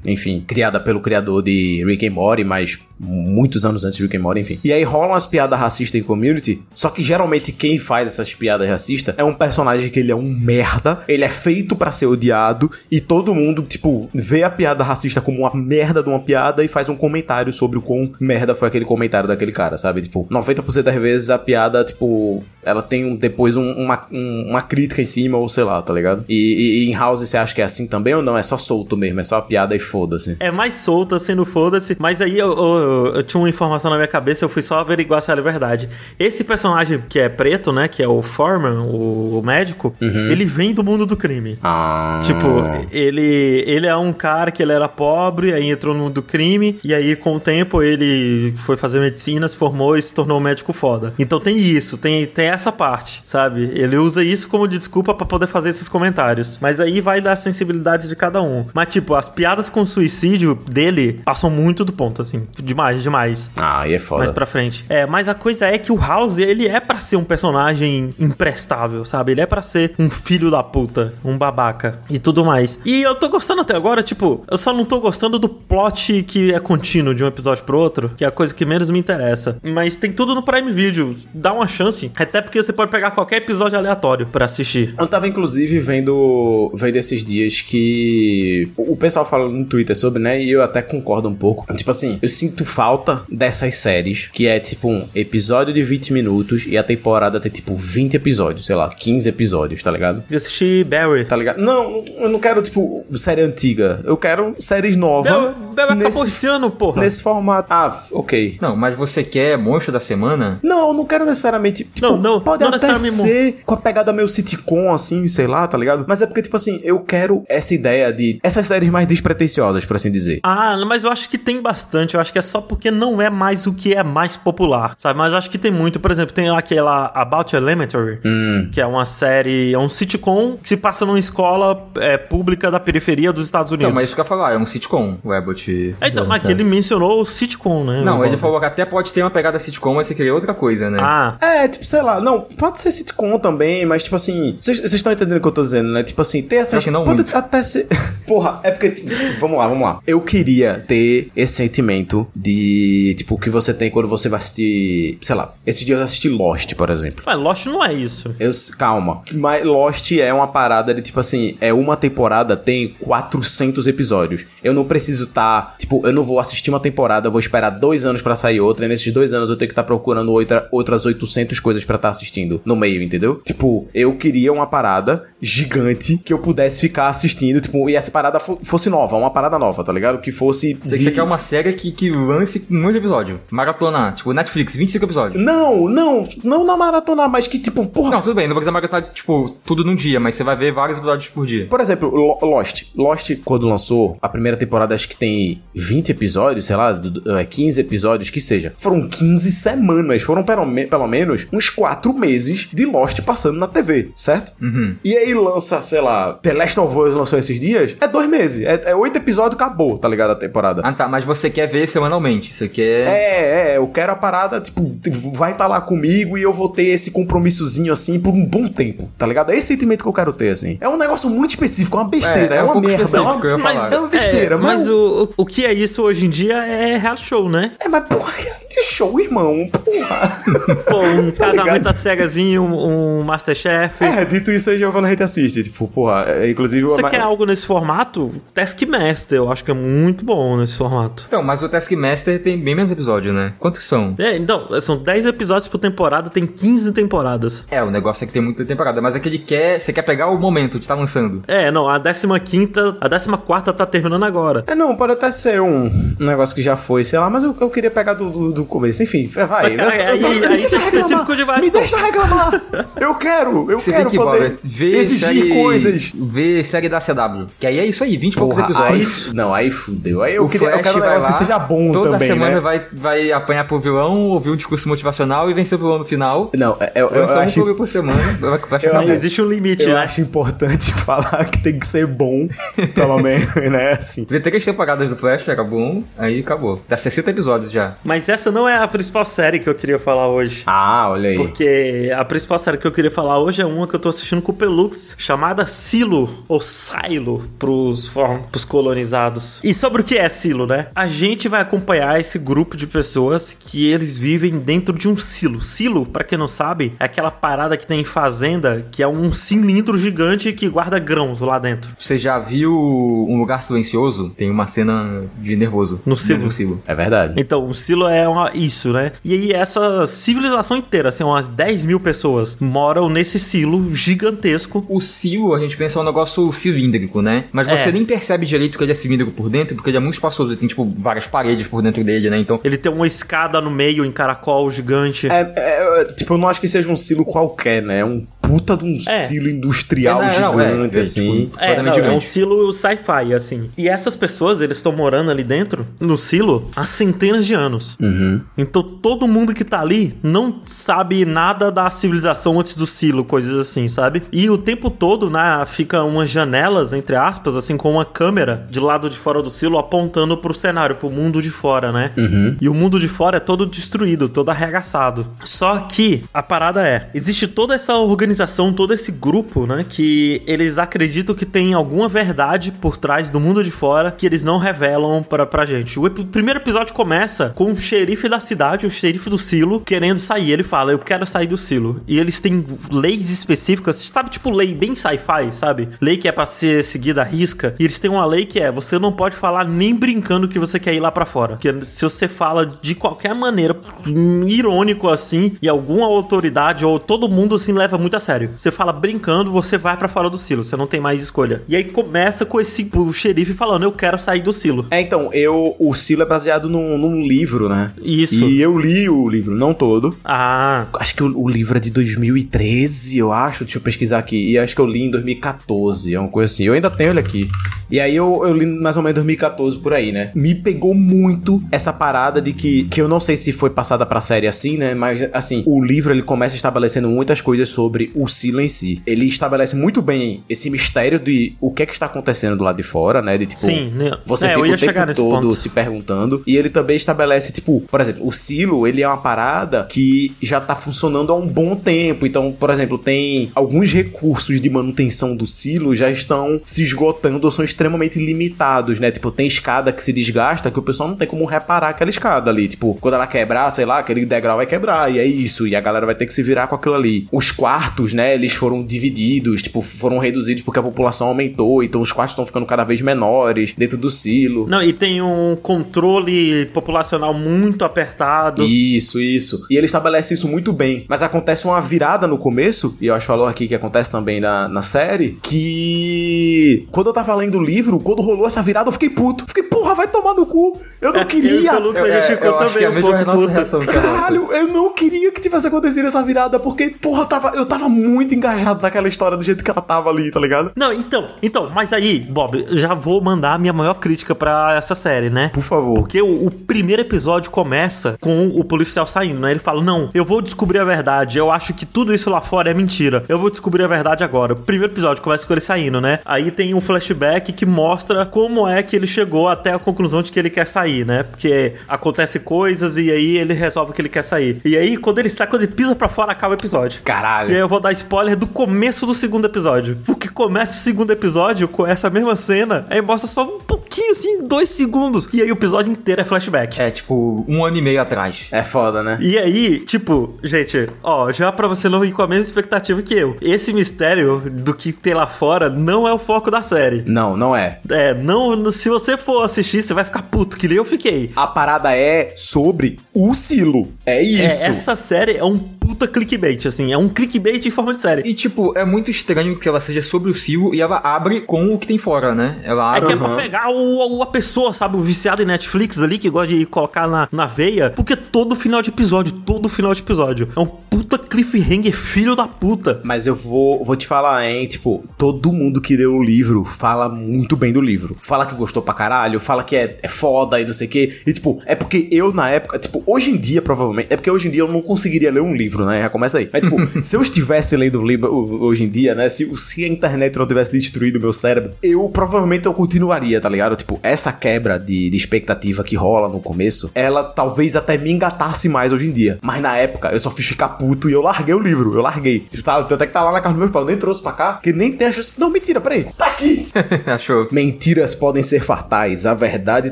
Speaker 1: enfim, criada pelo criador de Rick and Morty, mas muitos anos antes de Rick and Morty, enfim. E aí rolam umas piadas racistas em community, só que geralmente quem faz essas piadas racistas é um personagem que ele é um merda, ele é feito pra ser odiado, e todo mundo, tipo, vê a piada racista como uma merda de uma piada e faz um comentário sobre o quão merda foi aquele comentário daquele cara, sabe? Tipo, 90% das vezes a piada, tipo, ela tem um- depois um- uma, um- uma crítica em cima, ou sei lá, tá ligado? E, e- e em House você acha que é assim também ou não? É só solto mesmo, é só a piada e foda-se.
Speaker 3: É mais solta, sendo foda-se. Mas aí eu, eu- eu tinha uma informação na minha cabeça, eu fui só averiguar se era verdade. Esse personagem que é preto, né? Que é o Foreman, o, o médico, ele vem do mundo do crime.
Speaker 1: Ah.
Speaker 3: Tipo, ele, ele é um cara que ele era pobre, aí entrou no mundo do crime, e aí com o tempo ele foi fazer medicina, se formou e se tornou um médico foda. Então tem isso, tem, tem essa parte, sabe? Ele usa isso como de desculpa pra poder fazer esses comentários. Mas aí vai da sensibilidade de cada um. Mas, tipo, as piadas com suicídio dele passam muito do ponto, assim. Demais, demais.
Speaker 1: Ah, aí é foda.
Speaker 3: Mais pra frente. É, mas a coisa é que o House, ele é pra ser um personagem imprestável, sabe? Ele é pra ser um filho da puta, um babaca e tudo mais. E eu tô gostando até agora, tipo, eu só não tô gostando do plot que é contínuo de um episódio pro outro, que é a coisa que menos me interessa. Mas tem tudo no Prime Video, dá uma chance, até porque você pode pegar qualquer episódio aleatório pra assistir.
Speaker 1: Eu tava, inclusive, vendo, vendo esses dias que o o pessoal fala no Twitter sobre, né? E eu até concordo um pouco. Tipo assim, eu sinto falta dessas séries que é tipo um episódio de 20 minutos e a temporada tem tipo 20 episódios, sei lá, 15 episódios, tá ligado?
Speaker 3: Eu assisti Barry.
Speaker 1: Tá ligado? Não, eu não quero, tipo, série antiga. Eu quero séries novas.
Speaker 3: Barry acabou
Speaker 1: nesse,
Speaker 3: esse ano, porra.
Speaker 1: nesse formato. Ah, ok.
Speaker 2: Não, mas você quer monstro da semana?
Speaker 1: Não, eu não quero necessariamente. Tipo,
Speaker 3: Não, não,
Speaker 1: pode
Speaker 3: não
Speaker 1: até
Speaker 3: necessariamente
Speaker 1: ser com a pegada meio sitcom, assim, sei lá, tá ligado? Mas é porque, tipo assim, eu quero essa ideia de. Essas séries mais despretensiosas, por assim dizer.
Speaker 3: Ah, mas eu acho que tem bastante. Eu acho que é só porque não é mais o que é mais popular, sabe? Mas eu acho que tem muito. Por exemplo, tem aquela About Elementary,
Speaker 1: Hum.
Speaker 3: que é uma série, é um sitcom que se passa numa escola é, pública da periferia dos Estados Unidos.
Speaker 2: Não, mas isso que eu ia falar, é um sitcom, o Abbott.
Speaker 3: É, então, aqui
Speaker 2: certo.
Speaker 3: ele mencionou o sitcom, né?
Speaker 2: Não, ele falou que até pode ter uma pegada sitcom, mas você queria outra coisa, né?
Speaker 3: Ah,
Speaker 1: É, tipo, sei lá, não, pode ser sitcom também, mas tipo assim, vocês estão entendendo o que eu tô dizendo, né? Tipo assim, ter essas.
Speaker 2: Acho que não
Speaker 1: pode
Speaker 2: muito.
Speaker 1: até ser. Porra, é porque, vamos lá, vamos lá. Eu queria ter esse sentimento de, tipo, que você tem quando você vai assistir, sei lá, esses dias eu assisti Lost, por exemplo.
Speaker 3: mas Lost não é isso.
Speaker 1: Eu, calma. Mas Lost é uma parada de tipo assim, é uma temporada tem 400 episódios. Eu não preciso estar, tipo, eu não vou assistir uma temporada, eu vou esperar dois anos pra sair outra, e nesses dois anos eu tenho que estar procurando outra, outras 800 coisas pra estar assistindo no meio, entendeu? Tipo, eu queria uma parada gigante que eu pudesse ficar assistindo, tipo, e essa parada fo- fosse nova, uma parada nova, tá ligado? Que fosse.
Speaker 2: Você,
Speaker 1: de-
Speaker 2: você quer uma série que, que lance um monte de episódio. Maratona, tipo, Netflix, 25 episódios.
Speaker 1: Não, não, não na maratona, mas que tipo, porra,
Speaker 2: Não, tudo bem, não vou precisar maratonar, tipo, tudo num dia, mas você vai ver vários episódios por dia.
Speaker 1: Por exemplo, Lo- Lost. Lost, quando lançou, a primeira temporada acho que tem 20 episódios, sei lá, do- do- é, 15 episódios, que seja. Foram 15 semanas, foram pelo, me- pelo menos uns 4 meses de Lost passando na TV, certo?
Speaker 2: Uhum.
Speaker 1: E aí lança, sei lá, The Last of Us lançou esses dias, é dois meses. É, é 8 episódios, acabou, tá ligado? A temporada.
Speaker 2: Ah tá, mas você quer ver semanalmente, você quer...
Speaker 1: É, é, eu quero a parada, tipo, vai estar lá comigo e eu vou ter esse compromissozinho assim por um bom tempo, tá ligado? É esse sentimento que eu quero ter, assim. É um negócio muito específico, é uma besteira,
Speaker 2: É,
Speaker 1: é,
Speaker 2: é um
Speaker 1: uma
Speaker 2: pouco
Speaker 1: merda. É, uma, mas é uma besteira,
Speaker 3: É, mas
Speaker 1: mas.
Speaker 3: o, o que é isso hoje em dia é reality show, né?
Speaker 1: É, mas porra, reality show, irmão, porra.
Speaker 3: Pô, um
Speaker 1: Tá
Speaker 3: casamento
Speaker 1: ligado?
Speaker 3: às cegazinho, um, um Masterchef.
Speaker 1: é, dito isso aí, Giovanna, a gente assiste. Tipo, porra, é, inclusive.
Speaker 3: Você
Speaker 1: uma-
Speaker 3: quer algo nesse formato? Taskmaster, eu acho que é muito bom nesse formato.
Speaker 2: Então, mas o Taskmaster tem bem menos episódio, né? Quantos que são?
Speaker 3: É, então, são 10 episódios por temporada, tem 15 temporadas.
Speaker 2: É, o negócio é que tem muita temporada, mas é que ele quer... Você quer pegar o momento de estar lançando.
Speaker 3: É, não, a 15 a 14 tá terminando agora.
Speaker 1: É, não, pode até ser um um negócio que já foi, sei lá, mas eu, eu queria pegar do, do, do começo. Enfim, vai.
Speaker 3: Mas, cara,
Speaker 1: Eu- eu só-
Speaker 3: aí-
Speaker 1: me
Speaker 3: aí
Speaker 1: deixa reclamar,
Speaker 3: específico demais,
Speaker 1: Me
Speaker 3: pô.
Speaker 1: deixa reclamar. Eu quero, eu
Speaker 2: Você
Speaker 1: quero
Speaker 2: tem que
Speaker 1: poder
Speaker 2: ver
Speaker 1: exigir
Speaker 2: série,
Speaker 1: coisas.
Speaker 2: Ver série da CW. Que aí é isso aí, 20 e poucos episódios.
Speaker 1: Aí, não, aí fudeu. Aí eu,
Speaker 2: o
Speaker 1: queria, eu
Speaker 2: Flash
Speaker 1: quero um
Speaker 2: vai
Speaker 1: negócio
Speaker 2: lá,
Speaker 1: que seja bom
Speaker 2: toda
Speaker 1: também,
Speaker 2: semana
Speaker 1: né?
Speaker 2: vai, vai apanhar pro vilão, ouvir um discurso motivacional e vencer o vilão no final.
Speaker 1: Não, é- eu, eu,
Speaker 2: Lançar um
Speaker 1: acho,
Speaker 2: filme por semana. Vai, vai
Speaker 1: Eu acho-
Speaker 3: existe um limite,
Speaker 1: eu
Speaker 3: né?
Speaker 1: acho importante falar que tem que ser bom, pelo menos, né? Assim.
Speaker 2: Vê três temporadas do Flash, era bom, aí acabou. Dá 60 episódios já.
Speaker 3: Mas essa não é a principal série que eu queria falar hoje.
Speaker 1: Ah, olha aí.
Speaker 3: Porque a principal série que eu queria falar hoje é uma que eu tô assistindo com o Pelux, chamada Silo, ou Silo, pros, pros colonizados. E sobre o que é Silo, né? A gente vai acompanhar esse grupo de pessoas que eles vivem dentro de um silo. Silo, pra quem não sabe, é aquela parada que tem em fazenda, que é um cilindro gigante que guarda grãos lá dentro.
Speaker 2: Você já viu Um Lugar Silencioso? Tem uma cena de nervoso.
Speaker 3: No silo.
Speaker 2: No silo.
Speaker 1: É verdade.
Speaker 3: Então, o silo é uma- isso, né? E aí, essa civilização inteira, assim, umas 10 mil pessoas, moram nesse silo gigantesco.
Speaker 2: O silo, a gente pensa um negócio cilíndrico, né? Mas você
Speaker 3: É.
Speaker 2: nem percebe direito que ele é cilíndrico por dentro, porque ele é muito espaçoso. Ele tem, tipo, várias paredes por dentro dele, né? Então,
Speaker 3: Ele tem uma escada no meio em caracol gigante.
Speaker 1: É, é, é, tipo, eu não acho que seja um silo qualquer, né? É um puta de um
Speaker 3: É.
Speaker 1: silo industrial
Speaker 2: É, não, não, é,
Speaker 1: gigante,
Speaker 2: é,
Speaker 1: assim.
Speaker 2: tipo,
Speaker 3: É, não,
Speaker 2: completamente
Speaker 3: é um
Speaker 2: gigante.
Speaker 3: silo sci-fi, assim. E essas pessoas, eles estão morando ali dentro, no silo, há centenas de anos.
Speaker 1: Uhum.
Speaker 3: Então todo mundo que tá ali não sabe nada da civilização antes do silo, coisas assim, sabe? E o tempo todo, né, fica umas janelas, entre aspas, assim, com uma câmera de lado de fora do silo apontando pro cenário, pro mundo de fora, né?
Speaker 1: Uhum.
Speaker 3: E o mundo de fora é todo destruído, todo arregaçado. Só que a parada é: existe toda essa organização, todo esse grupo, né? Que eles acreditam que tem alguma verdade por trás do mundo de fora que eles não revelam pra, pra gente. O ep- primeiro episódio começa com o xerife da cidade, o xerife do silo, querendo sair. Ele fala: Eu quero sair do silo. E eles têm leis específicas, sabe? Tipo, lei bem sci-fi, sabe? Lei que é pra ser seguida à risca. E eles têm uma lei que é: você não pode falar nem brincando que você quer ir lá pra fora. Que se você fala de qualquer maneira, hum, irônico assim, e alguma autoridade ou todo mundo assim leva muito a sério. Você fala brincando, você vai pra fora do silo, você não tem mais escolha. E aí começa com esse o xerife falando: Eu quero sair do silo.
Speaker 1: É, então, eu. O silo é baseado num, num livro, né?
Speaker 3: Isso.
Speaker 1: E eu li o livro, não todo.
Speaker 3: Ah,
Speaker 1: Acho que o, o livro é de 2013, eu acho. Deixa eu pesquisar aqui. E acho que eu li em 2014, é uma coisa assim. Eu ainda tenho ele aqui. E aí eu, eu li mais ou menos 2014 por aí, né? Me pegou muito essa parada de que, que eu não sei se foi passada pra série assim, né? Mas, assim, o livro ele começa estabelecendo muitas coisas sobre o Silo em si. Ele estabelece muito bem esse mistério de o que é que está acontecendo do lado de fora, né? De tipo,
Speaker 3: Sim, né?
Speaker 1: você
Speaker 3: É,
Speaker 1: fica o tempo todo
Speaker 3: ponto.
Speaker 1: se perguntando. E ele também estabelece, tipo, por exemplo, o silo, ele é uma parada que já tá funcionando há um bom tempo. Então, por exemplo, tem alguns recursos de manutenção do silo já estão se esgotando ou são extremamente limitados, né? Tipo, tem escada que se desgasta que o pessoal não tem como reparar aquela escada ali. Tipo, quando ela quebrar, sei lá, aquele degrau vai quebrar e é isso. E a galera vai ter que se virar com aquilo ali. Os quartos, né, eles foram divididos, tipo, foram reduzidos porque a população aumentou. Então os quartos estão ficando cada vez menores dentro do silo.
Speaker 3: Não, e tem um controle populacional muito apertado.
Speaker 1: Isso, isso. E ele estabelece isso muito bem. Mas acontece uma virada no começo, e eu acho que falou aqui que acontece também na, na série, que quando eu tava lendo o livro, quando rolou essa virada, eu fiquei puto. Fiquei, porra, vai tomar no cu. Eu não
Speaker 3: É,
Speaker 1: queria.
Speaker 3: eu e o Lucas,
Speaker 2: Eu-
Speaker 3: a gente
Speaker 2: é,
Speaker 3: ficou
Speaker 2: eu acho que
Speaker 3: também
Speaker 2: é a
Speaker 3: um
Speaker 2: mesma
Speaker 3: pouco
Speaker 2: nossa
Speaker 3: puto.
Speaker 2: reação que a nossa.
Speaker 1: Caralho, eu não queria que tivesse acontecido essa virada, porque, porra, eu tava, eu tava muito engajado naquela história do jeito que ela tava ali, tá ligado?
Speaker 3: Não, então, então, mas aí, Bob, já vou mandar a minha maior crítica pra essa série, né?
Speaker 1: Por favor.
Speaker 3: Porque o, o primeiro episódio começa com o policial saindo, né? Ele fala: Não, eu vou descobrir a verdade. Eu acho que tudo isso lá fora é mentira. Eu vou descobrir a verdade agora. O primeiro episódio começa com ele saindo, né? Aí tem um flashback que mostra como é que ele chegou até a conclusão de que ele quer sair, né? Porque acontece coisas e aí ele resolve que ele quer sair. E aí, quando ele sai, quando ele pisa pra fora, acaba o episódio. E
Speaker 1: Caralho.
Speaker 3: aí eu vou dar spoiler do começo do segundo episódio. Porque começa o segundo episódio com essa mesma cena, aí mostra só um pouquinho, assim, dois segundos. E aí o episódio inteiro é flashback.
Speaker 2: É, tipo, um ano e meio atrás.
Speaker 1: É foda, né?
Speaker 3: E aí, tipo, gente, ó, já pra você não ir com a mesma expectativa que eu, esse mistério do que tem lá fora não é o foco da série.
Speaker 1: Não, não é.
Speaker 3: É, não, se você for assistir, você vai ficar puto, que nem eu fiquei.
Speaker 1: A parada é sobre o silo. É
Speaker 3: É,
Speaker 1: isso.
Speaker 3: essa série é um puta clickbait, assim, é um clickbait em forma de série.
Speaker 2: E, tipo, é muito estranho que ela seja sobre o Silo e ela abre com o que tem fora, né? Ela
Speaker 3: É
Speaker 2: abre.
Speaker 3: que é pra pegar o, o- a pessoa, sabe? O viciado em Netflix ali, que gosta de colocar na, na veia. Porque todo final de episódio, todo final de episódio é um puta cliffhanger, filho da puta.
Speaker 1: Mas eu vou, vou te falar, hein? Tipo, todo mundo que leu o livro fala muito bem do livro. Fala que gostou pra caralho, fala que é, é foda e não sei o quê. E, tipo, é porque eu na época, tipo, hoje em dia, provavelmente, é porque hoje em dia eu não conseguiria ler um livro, né? Já começa daí. Mas, tipo, se eu estivesse lendo um livro ho- hoje em dia, né? Se, se a internet não tivesse destruído o meu cérebro, eu provavelmente eu continuaria, tá ligado? Tipo, essa quebra de, de expectativa que rola no começo, ela talvez até me engatasse mais hoje em dia. Mas na época, eu só fiz ficar puto e eu larguei o livro. Eu larguei. Tipo, tá, até que tá lá na casa dos meus pais. Eu nem trouxe pra cá, que nem tem a chance. Não, mentira, peraí. Tá aqui.
Speaker 2: Achou?
Speaker 1: Mentiras podem ser fatais, a verdade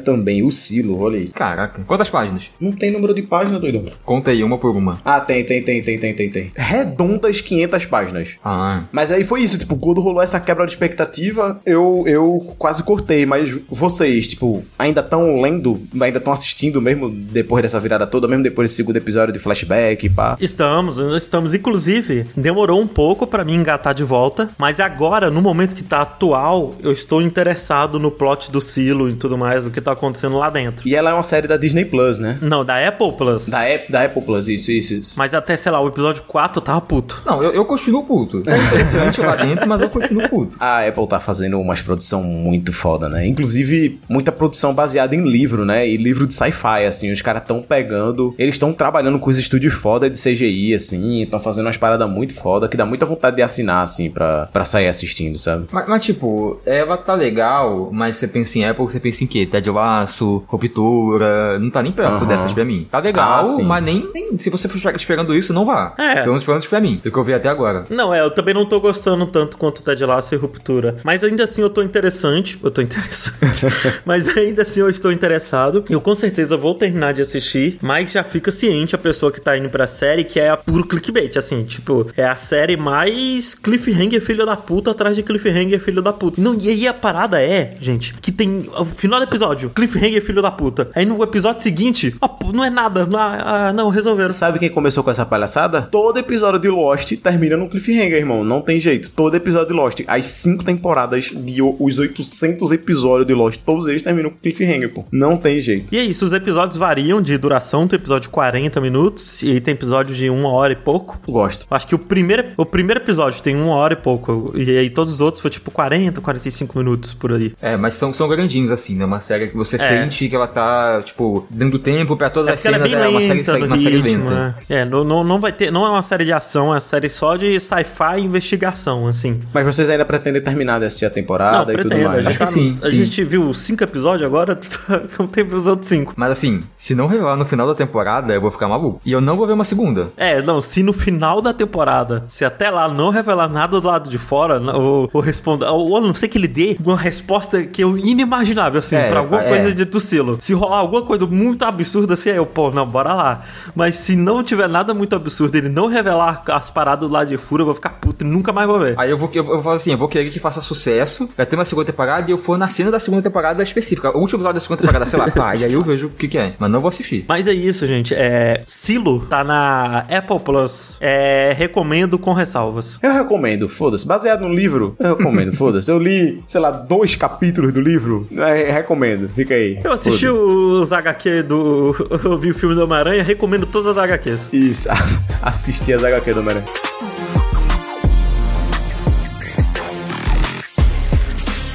Speaker 1: também. O silo, olha aí.
Speaker 2: Caraca. Quantas páginas?
Speaker 1: Não tem número de página, doido.
Speaker 2: Conta aí, uma por uma.
Speaker 1: Ah, tem, tem, tem, tem, tem, tem, tem. Redondas 500 páginas.
Speaker 2: Ah.
Speaker 1: Mas aí foi isso, tipo, quando rolou essa quebra de expectativa, eu, eu quase cortei. Mas vocês, tipo, ainda estão lendo, ainda estão assistindo mesmo depois dessa virada toda, mesmo depois desse segundo episódio de flashback, pá.
Speaker 3: Estamos, estamos. Inclusive, demorou um pouco pra mim engatar de volta, mas agora, no momento que tá atual, eu estou interessado no plot do Silo e tudo mais, o que tá acontecendo lá dentro.
Speaker 1: E ela é uma série da Disney Plus, né?
Speaker 3: Não, da Apple Plus.
Speaker 1: Da, da Apple Plus, isso, isso, isso.
Speaker 3: Mas até, sei lá, o episódio 4 eu tava puto.
Speaker 2: Não, eu, eu continuo puto. É interessante lá dentro, mas eu continuo puto.
Speaker 1: A Apple tá fazendo umas produção muito foda, né? Inclusive, muita produção baseada em livro, né? E livro de sci-fi, assim. Os caras tão pegando. Eles estão trabalhando com os estúdios foda de CGI, assim. Estão fazendo umas paradas muito foda que dá muita vontade de assinar, assim, pra, pra sair assistindo, sabe?
Speaker 2: Mas, mas, tipo, ela tá legal, mas você pensa em Apple, você pensa em quê? Ted Laço, Ruptura, não tá nem perto
Speaker 1: Aham.
Speaker 2: dessas pra mim. Tá legal,
Speaker 1: Ah,
Speaker 2: mas nem, nem- se você for esperando isso, não vá.
Speaker 3: É.
Speaker 2: Pelo menos pelo menos pra mim, do que eu vi até agora.
Speaker 3: Não, é, eu também não tô gostando tanto quanto o Ted Lasso e Ruptura. Mas ainda assim eu tô interessante. Eu tô interessante. mas ainda assim eu estou interessado. Eu com certeza vou terminar de assistir. Mas já fica ciente a pessoa que tá indo pra série que é a puro clickbait. Assim, tipo, é a série mais cliffhanger filho da puta atrás de cliffhanger filho da puta. Não, e aí a parada é, gente, que tem o final do episódio, cliffhanger filho da puta. Aí no episódio seguinte, ó, não é nada. Ah, ah, não, resolveram.
Speaker 1: Sabe quem começou com essa palhaçada? Todo episódio de Lost termina no cliffhanger, irmão. Não tem jeito. Todo episódio de Lost, as cinco temporadas de os 800 episódios de Lost, todos eles terminam com cliffhanger, pô. Não tem jeito.
Speaker 3: E é isso, os episódios variam de duração, tem episódio de 40 minutos, e tem episódio de uma hora e pouco.
Speaker 1: Gosto.
Speaker 3: Acho que o primeiro, o primeiro episódio tem uma hora e pouco. E aí todos os outros foi tipo 40, 45 minutos por aí.
Speaker 2: É, mas são, são grandinhos, assim, né? Uma série que você é. sente que ela tá, tipo, dando tempo pra todas é as cenas.
Speaker 3: Ela é, bem
Speaker 2: é
Speaker 3: uma série, uma série lenta. Né? É, não, não, não vai ter. Não é uma série de ação, é uma série só de sci-fi e investigação, assim.
Speaker 1: Mas vocês ainda pretendem terminar de assistir a temporada não, e pretendo, tudo mais?
Speaker 3: Acho que sim. A sim. gente viu cinco episódios agora, não tem os outros cinco.
Speaker 2: Mas assim, se não revelar no final da temporada, eu vou ficar maluco. E eu não vou ver uma segunda.
Speaker 3: É, não, se no final da temporada, se até lá não revelar nada do lado de fora, ou, ou responder, ou, ou não sei que ele dê uma resposta que eu inimaginável, assim, é, pra alguma é. coisa de Tucilo. Se rolar alguma coisa muito absurda, assim, aí eu, pô, não, bora lá. Mas se não tiver nada muito absurdo, ele não revelar as paradas do lado de fora, eu vou ficar puto e nunca mais vou ver.
Speaker 2: Aí eu vou, eu, eu vou fazer assim, eu vou querer que faça sucesso, vai ter uma segunda temporada e eu for na cena da segunda temporada específica. O último episódio da segunda temporada, sei lá, pá, e aí eu vejo o que, que é. Mas não vou assistir.
Speaker 3: Mas é isso, gente. É, Silo tá na Apple Plus. É, recomendo com ressalvas.
Speaker 1: Eu recomendo, foda-se. Baseado no livro, eu recomendo, foda-se. Eu li, sei lá, dois capítulos do livro. É, recomendo, fica aí.
Speaker 3: Eu assisti os HQ do. Eu vi o filme do Homem-Aranha, recomendo todas as HQs.
Speaker 1: Isso, assisti as HQ do Homem-Aranha.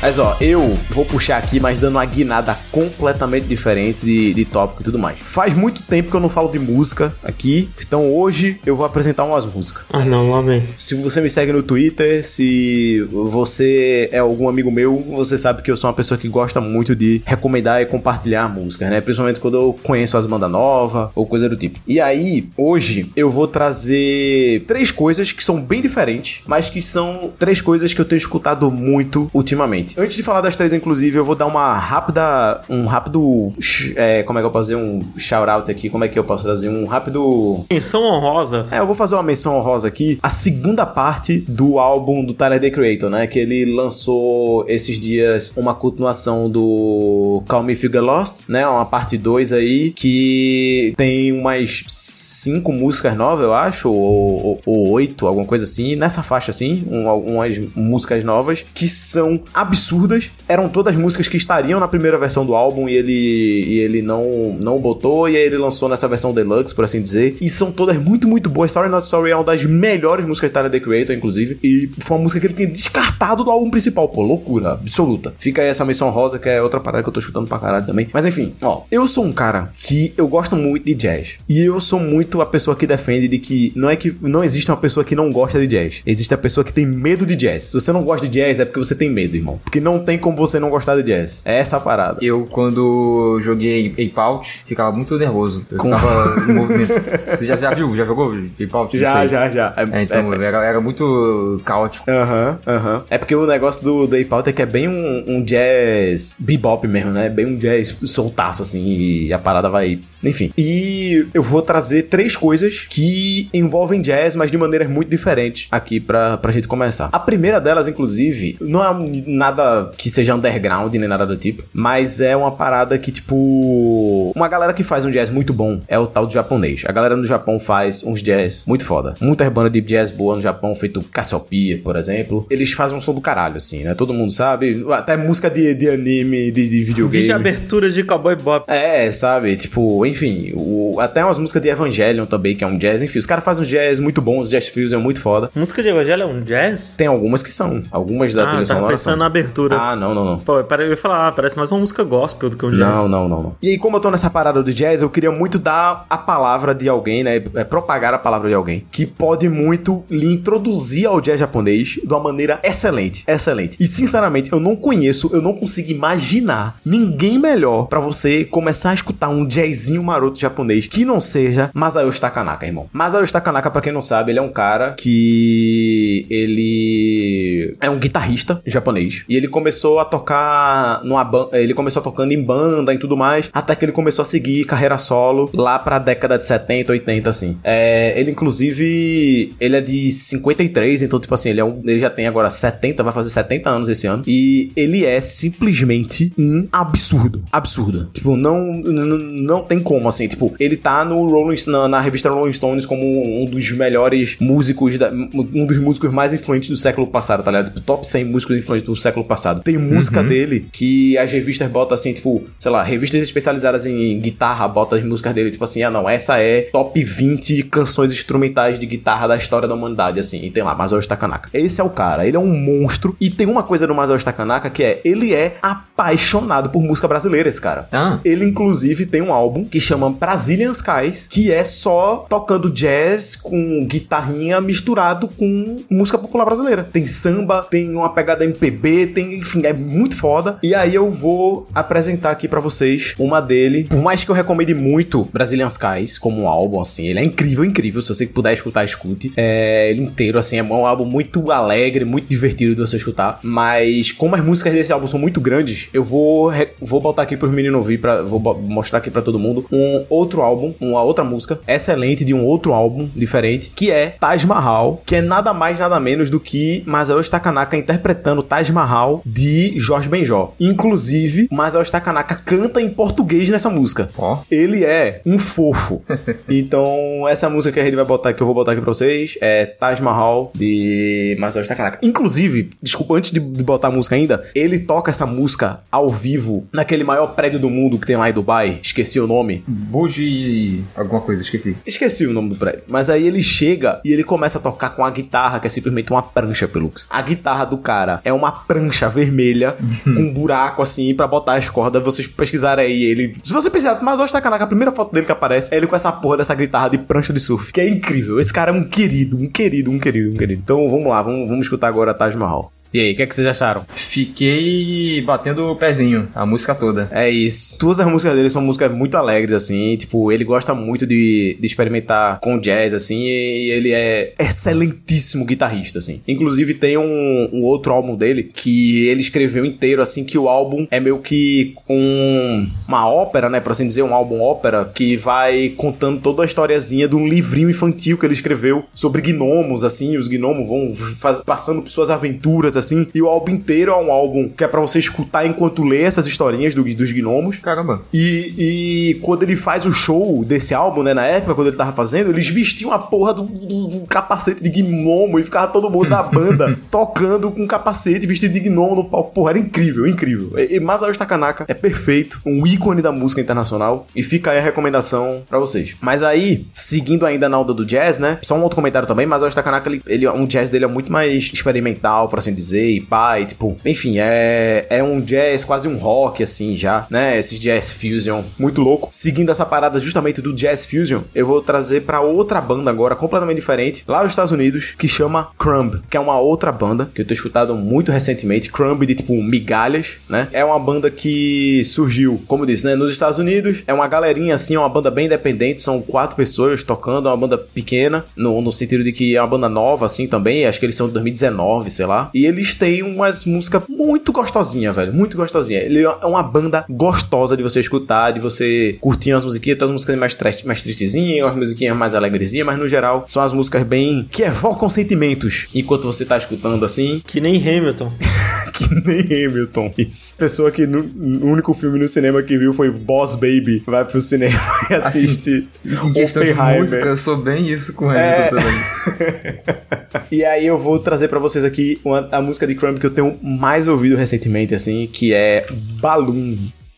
Speaker 1: Mas ó, eu vou puxar aqui, mas dando uma guinada completamente diferente de, de tópico e tudo mais. Faz muito tempo que eu não falo de música aqui, então hoje eu vou apresentar umas músicas.
Speaker 3: Ah não, vem.
Speaker 1: Se você me segue no Twitter, se você é algum amigo meu, você sabe que eu sou uma pessoa que gosta muito de recomendar e compartilhar músicas, né? Principalmente quando eu conheço as bandas novas ou coisa do tipo. E aí, hoje eu vou trazer três coisas que são bem diferentes, mas que são três coisas que eu tenho escutado muito ultimamente. Antes de falar das três, inclusive, eu vou dar uma rápida. Um rápido. É, como é que eu posso fazer? Um shout-out aqui. Como é que eu posso trazer? Um rápido.
Speaker 3: Menção honrosa.
Speaker 1: É, eu vou fazer uma menção honrosa aqui. A segunda parte do álbum do Tyler The Creator, né? Que ele lançou esses dias uma continuação do Call Me Figure Lost, né? Uma parte 2 aí. Que tem umas cinco músicas novas, eu acho. Ou, ou, oito, alguma coisa assim. Nessa faixa, assim. Um, umas músicas novas. Que são absurdas absurdas. Eram todas músicas que estariam na primeira versão do álbum e ele, e ele não, não botou. E aí ele lançou nessa versão deluxe, por assim dizer. E são todas muito, muito boas. Story Not Sorry é uma das melhores músicas de Tyler The Creator, inclusive. E foi uma música que ele tinha descartado do álbum principal. Pô, loucura absoluta. Fica aí essa menção rosa, que é outra parada que eu tô chutando pra caralho também. Mas enfim, ó. Eu sou um cara que eu gosto muito de jazz. E eu sou muito a pessoa que defende de que não é que não existe uma pessoa que não gosta de jazz. Existe a pessoa que tem medo de jazz. Se você não gosta de jazz, é porque você tem medo, irmão. Porque não tem como você não gostar de jazz. É essa a parada.
Speaker 2: Eu, quando joguei Ape Out, ficava muito nervoso. Eu Com... ficava em movimento. Você já, já viu? Já jogou Ape Out?
Speaker 1: Já, já, já.
Speaker 2: É, é, então, é, era, era muito caótico.
Speaker 1: Aham, uh aham. -huh, uh -huh. É porque o negócio do, do Ape Out é que é bem um, um jazz bebop mesmo, né? Bem um jazz soltaço, assim, e a parada vai enfim. E eu vou trazer três coisas que envolvem jazz, mas de maneiras muito diferentes aqui pra, pra gente começar. A primeira delas, inclusive, não é nada que seja underground nem nada do tipo, mas é uma parada que, tipo. Uma galera que faz um jazz muito bom é o tal do japonês. A galera no Japão faz uns jazz muito foda. Muitas bandas de jazz boa no Japão, feito Cassiopeia, por exemplo. Eles fazem um som do caralho, assim, né? Todo mundo sabe. Até música de, de anime, de, de videogame.
Speaker 3: Vídeo abertura de Cowboy Bop.
Speaker 1: É, sabe? Tipo, enfim, o, até umas músicas de Evangelion também, que é um jazz. Enfim, os caras fazem um jazz muito bom, os jazz fusion é muito foda.
Speaker 3: Música de Evangelion é um jazz?
Speaker 1: Tem algumas que são. Algumas da ah, trilha sonora
Speaker 3: pensando
Speaker 1: são.
Speaker 3: na abertura.
Speaker 1: Ah, não, não, não.
Speaker 3: Pô, eu ia falar, ah, parece mais uma música gospel do que um jazz.
Speaker 1: Não, não, não, não. E aí, como eu tô nessa parada do jazz, eu queria muito dar a palavra de alguém, né? É, propagar a palavra de alguém que pode muito lhe introduzir ao jazz japonês de uma maneira excelente. Excelente. E, sinceramente, eu não conheço, eu não consigo imaginar ninguém melhor para você começar a escutar um jazzinho maroto japonês que não seja Masayoshi Takanaka, irmão. Masayoshi Takanaka, pra quem não sabe, ele é um cara que ele é um guitarrista japonês e ele começou a tocar numa banda, ele começou tocando em banda e tudo mais, até que ele começou a seguir carreira solo lá pra década de 70, 80, assim. É, ele, inclusive, ele é de 53, então, tipo assim, ele, é um, ele já tem agora 70, vai fazer 70 anos esse ano, e ele é simplesmente um absurdo. Absurdo. Tipo, não, não, não tem como, assim, tipo, ele tá no Rolling, na, na revista Rolling Stones como um dos melhores músicos, da, um dos músicos mais influentes do século passado, tá ligado? Tipo, top 100 músicos influentes do século passado. Tem música
Speaker 2: Uhum.
Speaker 1: dele que as revistas botam assim, tipo, sei lá, revistas especializadas em guitarra botam as músicas dele, tipo assim, ah não, essa é top 20 canções instrumentais de guitarra da história da humanidade, assim, e tem lá, Masao Takanaka. Esse é o cara, ele é um monstro, e tem uma coisa do Masao Takanaka que é, ele é apaixonado por música brasileira, esse cara.
Speaker 2: Ah,
Speaker 1: Ele, inclusive, tem um álbum que chama Brazilian Skies, que é só tocando jazz com guitarrinha misturado com música popular brasileira. Tem samba, tem uma pegada MPB, tem, enfim, é muito foda. E aí eu vou apresentar aqui pra vocês uma dele. Por mais que eu recomende muito Brazilian Skies como um álbum, assim, ele é incrível, incrível. Se você puder escutar, escute. É, ele inteiro, assim, é um álbum muito alegre, muito divertido de você escutar. Mas como as músicas desse álbum são muito grandes, eu vou, vou botar aqui pros meninos ouvir, pra, vou mostrar aqui pra todo mundo um outro álbum, uma outra música excelente de um outro álbum diferente, que é Taj Mahal, que é nada mais, nada menos do que Masao Takanaka interpretando Taj Mahal de Jorge Benjó. Inclusive, Masao Takanaka canta em português nessa música.
Speaker 2: ó.
Speaker 1: Ele é um fofo. então, essa música que a gente vai botar, que eu vou botar aqui pra vocês, é Taj Mahal de Masao Takanaka. Inclusive, desculpa, antes de, de botar a música ainda, ele toca essa música ao vivo naquele maior prédio do mundo que tem lá em Dubai. Esqueci o nome.
Speaker 2: Buji. alguma coisa, esqueci.
Speaker 1: Esqueci o nome do prédio. Mas aí ele chega e ele começa a tocar com a guitarra, que é simplesmente uma prancha, Pelux. A guitarra do cara é uma prancha vermelha com um buraco assim pra botar as cordas. Vocês pesquisarem aí ele. Se você precisar, mas hoje tá caraca, a primeira foto dele que aparece é ele com essa porra dessa guitarra de prancha de surf. Que é incrível. Esse cara é um querido, um querido, um querido, um querido. Então vamos lá, vamos, vamos escutar agora Taj Mahal. E aí, o que, é que vocês acharam?
Speaker 2: Fiquei batendo o pezinho, a música toda.
Speaker 1: É isso. Todas as músicas dele são músicas muito alegres, assim. Tipo, ele gosta muito de, de experimentar com jazz, assim. E ele é excelentíssimo guitarrista, assim. Inclusive, tem um, um outro álbum dele que ele escreveu inteiro, assim. Que o álbum é meio que um, uma ópera, né? Por assim dizer, um álbum ópera que vai contando toda a historiazinha de um livrinho infantil que ele escreveu sobre gnomos, assim. Os gnomos vão faz- passando por suas aventuras, assim. E o álbum inteiro é um álbum que é pra você escutar enquanto lê essas historinhas do- dos gnomos.
Speaker 2: Caramba.
Speaker 1: E, e quando ele faz o show desse álbum, né, na época, quando ele tava fazendo, eles vestiam a porra do, do- do capacete de gnomo e ficava todo mundo da banda tocando com capacete vestido de gnomo no palco. Porra, era incrível, incrível. E, e Masao Takanaka é perfeito, um ícone da música internacional. E fica aí a recomendação pra vocês. Mas aí, seguindo ainda na onda do jazz, né, só um outro comentário também, Masao Takanaka, ele, ele, um jazz dele é muito mais experimental, por assim dizer, pá, e tipo, enfim, é, é um jazz, quase um rock, assim, já, né? Esse jazz fusion muito louco. Seguindo essa parada justamente do jazz fusion, eu vou trazer pra outra banda agora, completamente diferente, lá dos Estados Unidos, que chama Crumb, que é uma outra banda que eu tô escutado muito recentemente. Crumb de tipo migalhas, né? É uma banda que surgiu, como eu disse, né? Nos Estados Unidos, é uma galerinha assim, é uma banda bem independente, são quatro pessoas tocando, é uma banda pequena, no, no sentido de que é uma banda nova, assim, também. Acho que eles são de 2019, sei lá. E eles têm umas músicas muito gostosinha, velho. Muito gostosinha. Ele é uma banda gostosa de você escutar, de você curtir as musiquinhas, tem as músicas mais, mais tristezinhas, as musiquinhas mais alegrezinhas, mas no geral são as músicas bem. que evocam sentimentos enquanto você tá escutando assim.
Speaker 3: Que nem Hamilton.
Speaker 1: que nem Hamilton. Isso. Pessoa que no, o único filme no cinema que viu foi Boss Baby. Vai pro cinema e assiste
Speaker 2: Em questão de música, eu sou bem isso com Hamilton
Speaker 1: É.
Speaker 2: também.
Speaker 1: E aí eu vou trazer pra vocês aqui uma- a música de Crumb que eu tenho mais ouvido recentemente, assim, que é Balloon.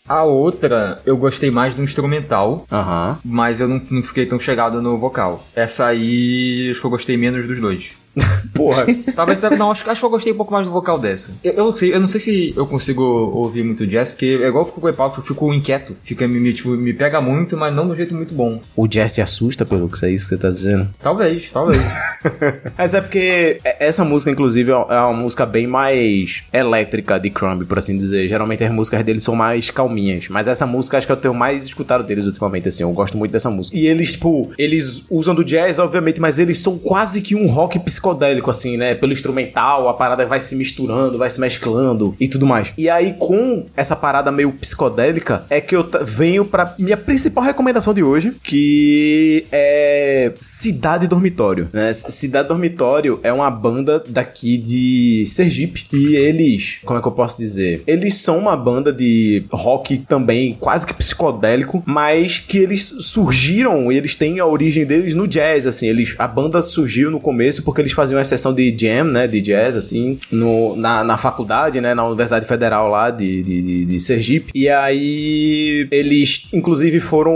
Speaker 2: A outra, eu gostei mais do instrumental,
Speaker 1: Aham.
Speaker 2: mas eu não, não fiquei tão chegado no vocal. Essa aí, acho que eu gostei menos dos dois.
Speaker 1: Porra.
Speaker 2: Talvez, não, acho, acho que eu gostei um pouco mais do vocal dessa. Eu, eu, sei, eu não sei se eu consigo ouvir muito jazz, porque é igual eu fico com o Epalco, eu fico inquieto. Fica, me, me, tipo, me pega muito, mas não do jeito muito bom.
Speaker 1: o Jazz se assusta pelo que é isso que você tá dizendo.
Speaker 2: Talvez, talvez.
Speaker 1: Mas é porque essa música, inclusive, é uma música bem mais elétrica de Crumb, por assim dizer. Geralmente as músicas deles são mais calminhas. Mas essa música acho que eu tenho mais escutado deles ultimamente, assim. Eu gosto muito dessa música. E eles, tipo, eles usam do jazz, obviamente, mas eles são quase que um rock psicodélico psicodélico, assim, né? Pelo instrumental, a parada vai se misturando, vai se mesclando e tudo mais. E aí, com essa parada meio psicodélica, é que eu venho pra minha principal recomendação de hoje, que é Cidade Dormitório, né? Cidade Dormitório é uma banda daqui de Sergipe e eles, como é que eu posso dizer? Eles são uma banda de rock também quase que psicodélico, mas que eles surgiram, eles têm a origem deles no jazz, assim, eles a banda surgiu no começo porque eles faziam uma sessão de jam, né, de jazz, assim, no, na, na faculdade, né, na Universidade Federal lá de, de, de Sergipe, e aí eles, inclusive, foram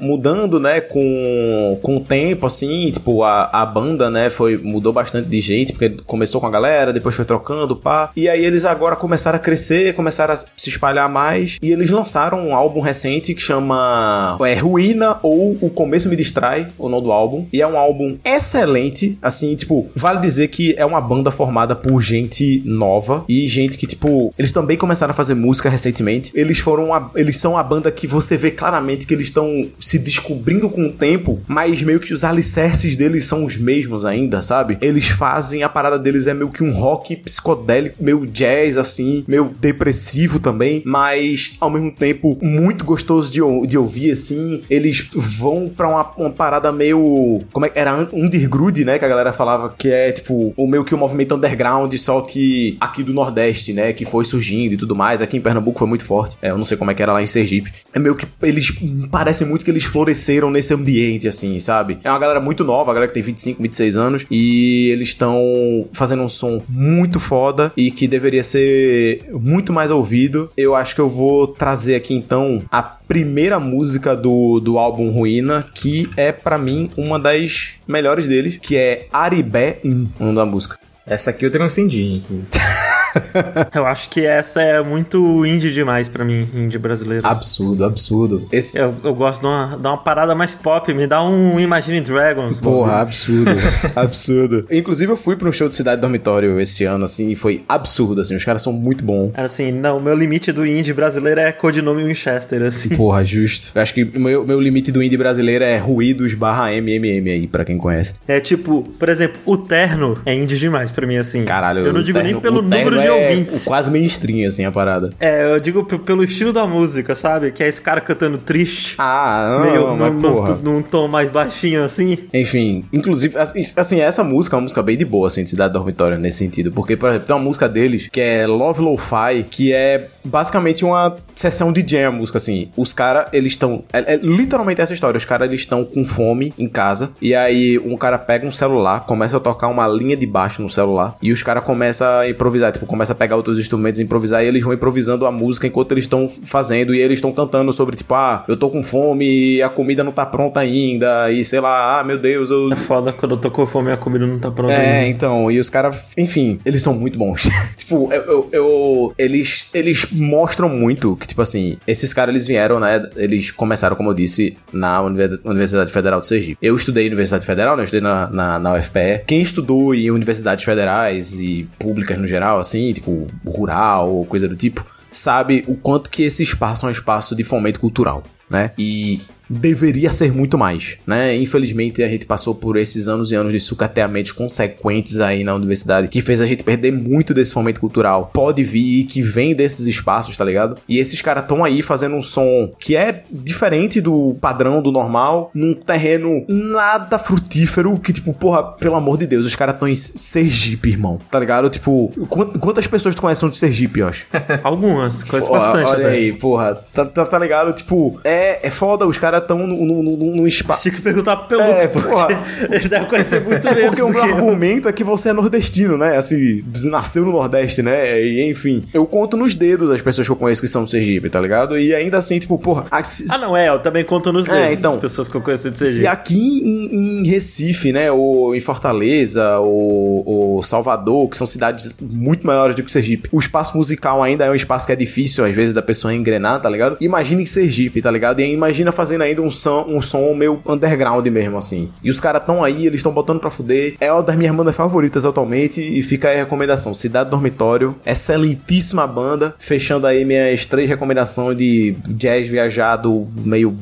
Speaker 1: mudando, né, com, com o tempo, assim, tipo, a, a banda, né, foi, mudou bastante de gente, porque começou com a galera, depois foi trocando, pá, e aí eles agora começaram a crescer, começaram a se espalhar mais, e eles lançaram um álbum recente que chama é, Ruína ou O Começo Me Distrai, o nome do álbum, e é um álbum excelente, assim, tipo, vale dizer que é uma banda formada por gente nova e gente que, tipo, eles também começaram a fazer música recentemente, eles foram, a, eles são a banda que você vê claramente que eles estão se descobrindo com o tempo, mas meio que os alicerces deles são os mesmos ainda, sabe? Eles fazem, a parada deles é meio que um rock psicodélico, meio jazz, assim, meio depressivo também, mas ao mesmo tempo muito gostoso de, de ouvir, assim. Eles vão pra uma, uma parada meio. Como é era? Underground, né? Que a galera falava que é tipo o meio que o movimento underground, só que aqui do Nordeste, né? Que foi surgindo e tudo mais. Aqui em Pernambuco foi muito forte. É, eu não sei como é que era lá em Sergipe. É meio que eles. Parece muito que eles floresceram nesse ambiente, assim, sabe? É uma galera muito nova, a galera que tem 25, 26 anos. E eles estão fazendo um som muito foda e que deveria ser muito mais ouvido. Eu acho que eu vou trazer aqui então a primeira música do, do álbum Ruína, que é para mim uma das melhores deles, que é Aribé 1, o nome da música.
Speaker 2: Essa aqui eu transcendi.
Speaker 3: eu acho que essa é muito indie demais para mim, indie brasileiro.
Speaker 1: Absurdo, absurdo.
Speaker 3: Esse... Eu, eu gosto de uma, de uma parada mais pop, me dá um Imagine Dragons.
Speaker 1: Porra, absurdo, absurdo. Inclusive eu fui para um show de Cidade Dormitório esse ano, assim, e foi absurdo, assim, os caras são muito bons.
Speaker 3: Assim, não, meu limite do indie brasileiro é codinome Winchester, assim.
Speaker 1: Porra, justo. Eu acho que o meu, meu limite do indie brasileiro é ruídos barra MMM aí, pra quem conhece.
Speaker 3: É tipo, por exemplo, o Terno é indie demais pra mim, assim.
Speaker 1: Caralho,
Speaker 3: Eu não digo
Speaker 1: terno,
Speaker 3: nem pelo número de
Speaker 1: é
Speaker 3: ouvintes.
Speaker 1: Quase mainstream, assim, a parada.
Speaker 3: É, eu digo pelo estilo da música, sabe? Que é esse cara cantando triste.
Speaker 1: Ah, não,
Speaker 3: meio
Speaker 1: mas
Speaker 3: num,
Speaker 1: porra.
Speaker 3: num, num tom mais baixinho, assim.
Speaker 1: Enfim, inclusive, assim, essa música é uma música bem de boa, assim, de Cidade Dormitória, nesse sentido. Porque, por exemplo, tem uma música deles que é Love Lo-Fi, que é basicamente uma sessão de jam, a música, assim. Os caras, eles estão... É, é literalmente essa história. Os caras, eles estão com fome em casa, e aí um cara pega um celular, começa a tocar uma linha de baixo no celular, e os caras começam a improvisar, tipo, começa a pegar outros instrumentos e improvisar, e eles vão improvisando a música enquanto eles estão fazendo, e eles estão cantando sobre, tipo, ah, eu tô com fome, a comida não tá pronta ainda, e sei lá, ah, meu Deus, eu...
Speaker 3: É foda quando eu tô com fome e a comida não tá pronta
Speaker 1: É,
Speaker 3: ainda.
Speaker 1: então, e os caras, enfim, eles são muito bons. tipo, eu, eu, eu- eles, eles mostram muito que, tipo assim, esses caras, eles vieram, né, eles começaram, como eu disse, na Univer- Universidade Federal de Sergipe. Eu estudei em Universidade Federal, né, eu estudei na, na, na UFPE. Quem estudou em universidades federais e públicas no geral, assim, tipo, rural ou coisa do tipo, sabe o quanto que esse espaço é um espaço de fomento cultural, né? E deveria ser muito mais, né? Infelizmente a gente passou por esses anos e anos de sucateamentos consequentes aí na universidade que fez a gente perder muito desse fomento cultural. Pode vir que vem desses espaços, tá ligado? E esses caras estão aí fazendo um som que é diferente do padrão do normal, num terreno nada frutífero, que tipo, porra, pelo amor de Deus, os caras estão em Sergipe, irmão. Tá ligado? Tipo, quant- quantas pessoas tu conhece de Sergipe, eu acho?
Speaker 3: Algumas, conheço
Speaker 1: Pô,
Speaker 3: bastante
Speaker 1: Olha
Speaker 3: até.
Speaker 1: aí, porra. Tá, tá, tá ligado? Tipo, é, é foda, os caras tão num espaço.
Speaker 3: Tinha que perguntar pro Pelux,
Speaker 1: É,
Speaker 3: porque
Speaker 1: porra.
Speaker 3: ele deve conhecer muito
Speaker 1: É
Speaker 3: menos
Speaker 1: porque o
Speaker 3: do
Speaker 1: meu
Speaker 3: eu.
Speaker 1: argumento é que você é nordestino, né? Assim, nasceu no Nordeste, né? E enfim, eu conto nos dedos as pessoas que eu conheço que são de Sergipe, tá ligado? E ainda assim, tipo, porra, a- se,
Speaker 3: Ah, não, é, eu também conto nos
Speaker 1: É,
Speaker 3: dedos
Speaker 1: então,
Speaker 3: as pessoas que eu conheço de
Speaker 1: se
Speaker 3: Sergipe.
Speaker 1: aqui em, em Recife, né? Ou em Fortaleza, ou, ou Salvador, que são cidades muito maiores do que Sergipe, o espaço musical ainda é um espaço que é difícil, às vezes, da pessoa engrenar, tá ligado? Imagina em Sergipe, tá ligado? E aí imagina fazendo aí ainda um som, um som meio underground mesmo, assim. E os caras tão aí, eles estão botando pra fuder. É uma das minhas bandas favoritas atualmente e fica aí a recomendação. Cidade Dormitório, excelentíssima banda, fechando aí minhas três recomendações de jazz viajado, meio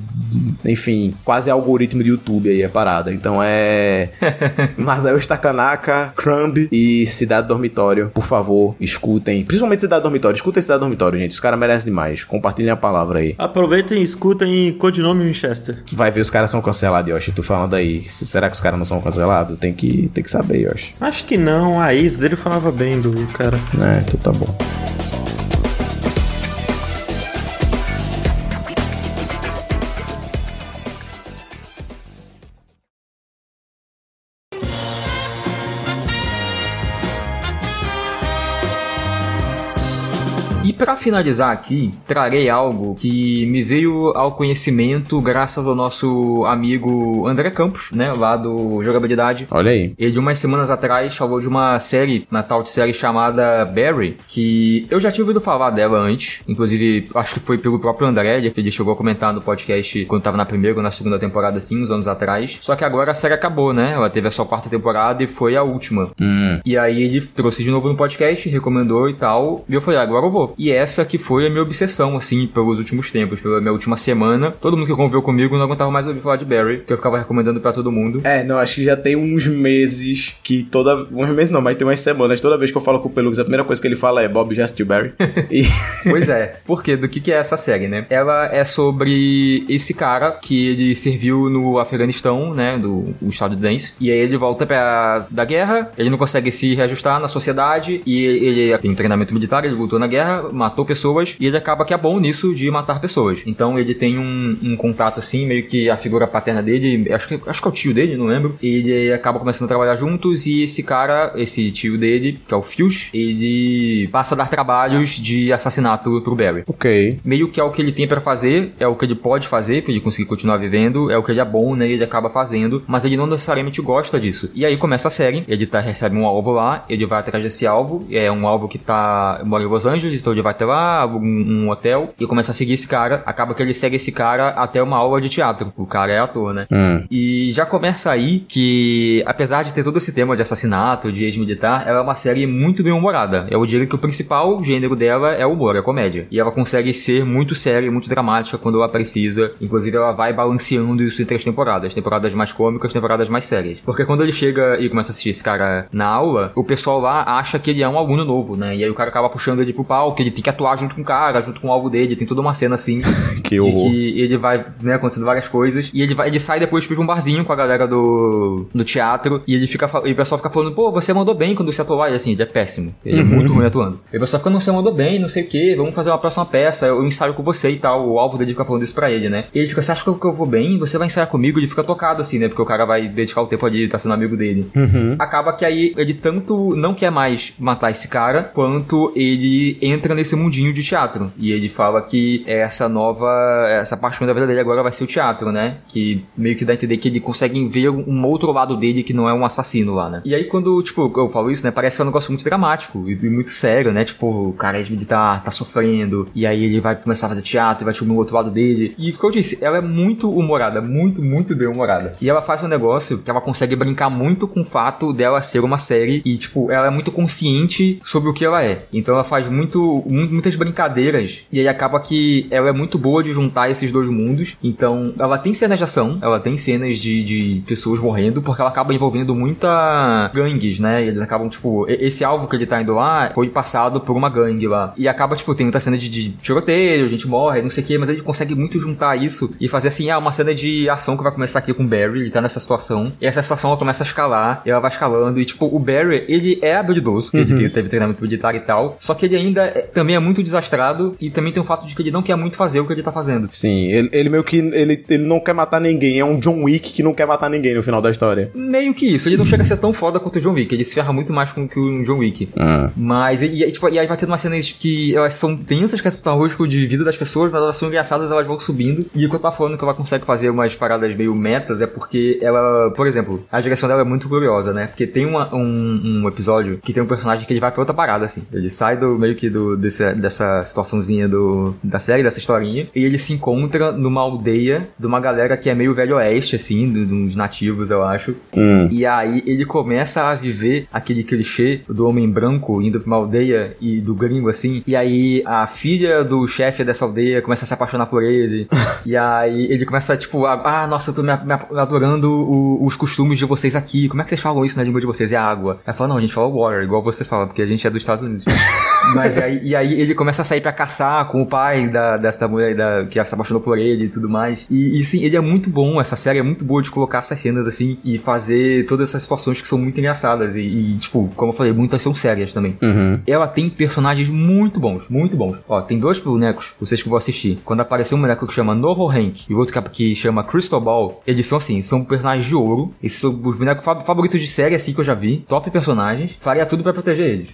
Speaker 1: enfim, quase algoritmo de YouTube aí a parada. Então é Masael Stakanaka, Crumb e Cidade Dormitório. Por favor, escutem. Principalmente Cidade Dormitório. Escutem Cidade Dormitório, gente. Os caras merecem demais. Compartilhem a palavra aí.
Speaker 3: Aproveitem e escutem Codinome Winchester.
Speaker 1: Vai ver, os caras são cancelados, Yoshi. Tu falando aí. Será que os caras não são cancelados? Tem que, tem que saber, Yoshi.
Speaker 3: Acho que não. A ex dele falava bem do cara.
Speaker 1: É, então tá bom.
Speaker 2: Finalizar aqui, trarei algo que me veio ao conhecimento graças ao nosso amigo André Campos, né, lá do Jogabilidade.
Speaker 1: Olha aí.
Speaker 2: Ele, umas semanas atrás, falou de uma série, uma tal de série chamada Barry, que eu já tinha ouvido falar dela antes, inclusive, acho que foi pelo próprio André, ele chegou a comentar no podcast quando tava na primeira ou na segunda temporada, assim, uns anos atrás. Só que agora a série acabou, né? Ela teve a sua quarta temporada e foi a última.
Speaker 1: Hum.
Speaker 2: E aí ele trouxe de novo no podcast, recomendou e tal, e eu falei, ah, agora eu vou. E essa que foi a minha obsessão, assim, pelos últimos tempos, pela minha última semana. Todo mundo que conviveu comigo não aguentava mais ouvir falar de Barry, que eu ficava recomendando para todo mundo.
Speaker 1: É, não, acho que já tem uns meses que toda. Uns meses não, mas tem umas semanas. Toda vez que eu falo com o Pelux, a primeira coisa que ele fala é Bob já assistiu Barry.
Speaker 2: e... pois é. Por quê? Do que, que é essa série, né? Ela é sobre esse cara que ele serviu no Afeganistão, né? Do estado de Dance. E aí ele volta pra, da guerra, ele não consegue se reajustar na sociedade e ele tem treinamento militar, ele lutou na guerra, matou pessoas e ele acaba que é bom nisso de matar pessoas. Então ele tem um, um contato assim, meio que a figura paterna dele, acho que, acho que é o tio dele, não lembro. Ele acaba começando a trabalhar juntos e esse cara, esse tio dele, que é o Fius, ele passa a dar trabalhos de assassinato pro Barry.
Speaker 1: Ok.
Speaker 2: Meio que é o que ele tem para fazer, é o que ele pode fazer pra ele conseguir continuar vivendo, é o que ele é bom, né? Ele acaba fazendo, mas ele não necessariamente gosta disso. E aí começa a série, ele tá, recebe um alvo lá, ele vai atrás desse alvo, é um alvo que tá mora em Los Angeles, então ele vai até lá, um, um, hotel e começa a seguir esse cara. Acaba que ele segue esse cara até uma aula de teatro. O cara é ator, né?
Speaker 1: Hum.
Speaker 2: E já começa aí que, apesar de ter todo esse tema de assassinato, de ex-militar, ela é uma série muito bem humorada. Eu diria que o principal gênero dela é o humor, é comédia. E ela consegue ser muito séria, muito dramática quando ela precisa. Inclusive, ela vai balanceando isso entre as temporadas. Temporadas mais cômicas, temporadas mais sérias. Porque quando ele chega e começa a assistir esse cara na aula, o pessoal lá acha que ele é um aluno novo, né? E aí o cara acaba puxando ele pro palco, ele tem que atuar atuar junto com o cara, junto com o alvo dele. Tem toda uma cena assim.
Speaker 1: que de
Speaker 2: que ele vai, né, acontecendo várias coisas. E ele vai, ele sai depois pra um barzinho com a galera do, do teatro. E ele fica, e o pessoal fica falando, pô, você mandou bem quando você atuou. E assim, ele é péssimo. Ele é uhum. muito ruim atuando. E o pessoal fica, não, você mandou bem, não sei o que, vamos fazer uma próxima peça, eu ensaio com você e tal. O alvo dele fica falando isso pra ele, né? E ele fica, você acha que eu vou bem? Você vai ensaiar comigo? Ele fica tocado assim, né? Porque o cara vai dedicar o tempo ali, tá sendo amigo dele.
Speaker 1: Uhum.
Speaker 2: Acaba que aí ele tanto não quer mais matar esse cara, quanto ele entra nesse mundinho de teatro. E ele fala que essa nova. Essa paixão da vida dele agora vai ser o teatro, né? Que meio que dá a entender que ele consegue ver um outro lado dele que não é um assassino lá, né? E aí quando, tipo, eu falo isso, né? Parece que é um negócio muito dramático e muito sério, né? Tipo, o cara ele tá, tá sofrendo. E aí ele vai começar a fazer teatro e vai descobrir o outro lado dele. E como eu disse, ela é muito humorada, muito, muito bem humorada. E ela faz um negócio que ela consegue brincar muito com o fato dela ser uma série e, tipo, ela é muito consciente sobre o que ela é. Então ela faz muito, muitas brincadeiras e aí acaba que ela é muito boa de juntar esses dois mundos. Então, ela tem cenas de ação, ela tem cenas de, de pessoas morrendo, porque ela acaba envolvendo muita gangues, né? E eles acabam, tipo, esse alvo que ele tá indo lá foi passado por uma gangue lá. E acaba, tipo, tem muita cena de, de tiroteio, a gente morre, não sei o que, mas ele consegue muito juntar isso e fazer assim, ah, uma cena de ação que vai começar aqui com o Barry, ele tá nessa situação. E essa situação ela começa a escalar, e ela vai escalando. E, tipo, o Barry, ele é habilidoso, uhum. ele teve treinamento militar e tal. Só que ele ainda é, também é muito desastrado e também tem o fato de que ele não quer muito fazer o que ele tá fazendo.
Speaker 1: Sim, ele, ele meio que. Ele, ele não quer matar ninguém. É um John Wick que não quer matar ninguém no final da história.
Speaker 2: Meio que isso. Ele não chega a ser tão foda quanto o John Wick. Ele se ferra muito mais com que o John Wick.
Speaker 1: Ah.
Speaker 2: Mas, e, e, tipo, e aí vai tendo umas cenas que elas são tensas, que é o risco de vida das pessoas, mas elas são engraçadas, elas vão subindo. E o que eu tava falando que ela consegue fazer umas paradas meio metas é porque ela, por exemplo, a direção dela é muito gloriosa, né? Porque tem uma, um, um episódio que tem um personagem que ele vai pra outra parada, assim. Ele sai do meio que do, desse, dessa situaçãozinha do, da série, dessa historinha. E ele se encontra numa aldeia de uma galera que é meio velho oeste, assim, de, de uns nativos, eu acho.
Speaker 1: Hum.
Speaker 2: E aí ele começa a viver aquele clichê do homem branco indo pra uma aldeia e do gringo, assim. E aí a filha do chefe dessa aldeia começa a se apaixonar por ele. e aí ele começa, tipo, a, ah, nossa, eu tô me, me adorando o, os costumes de vocês aqui. Como é que vocês falam isso na língua de vocês? É água. Aí fala, não, a gente fala water, igual você fala, porque a gente é dos Estados Unidos. Mas aí, e aí ele começa a sair pra caçar com o pai da, dessa mulher da, que se apaixonou por ele e tudo mais. E, e sim, ele é muito bom, essa série é muito boa de colocar essas cenas assim e fazer todas essas situações que são muito engraçadas. E, e tipo, como eu falei, muitas são sérias também.
Speaker 1: Uhum.
Speaker 2: Ela tem personagens muito bons, muito bons. Ó, tem dois bonecos, vocês que vão assistir. Quando apareceu um boneco que chama Noho Hank e o outro que chama Crystal Ball, eles são assim, são personagens de ouro. Esses são os bonecos favoritos de série assim que eu já vi. Top personagens. Faria tudo para proteger eles.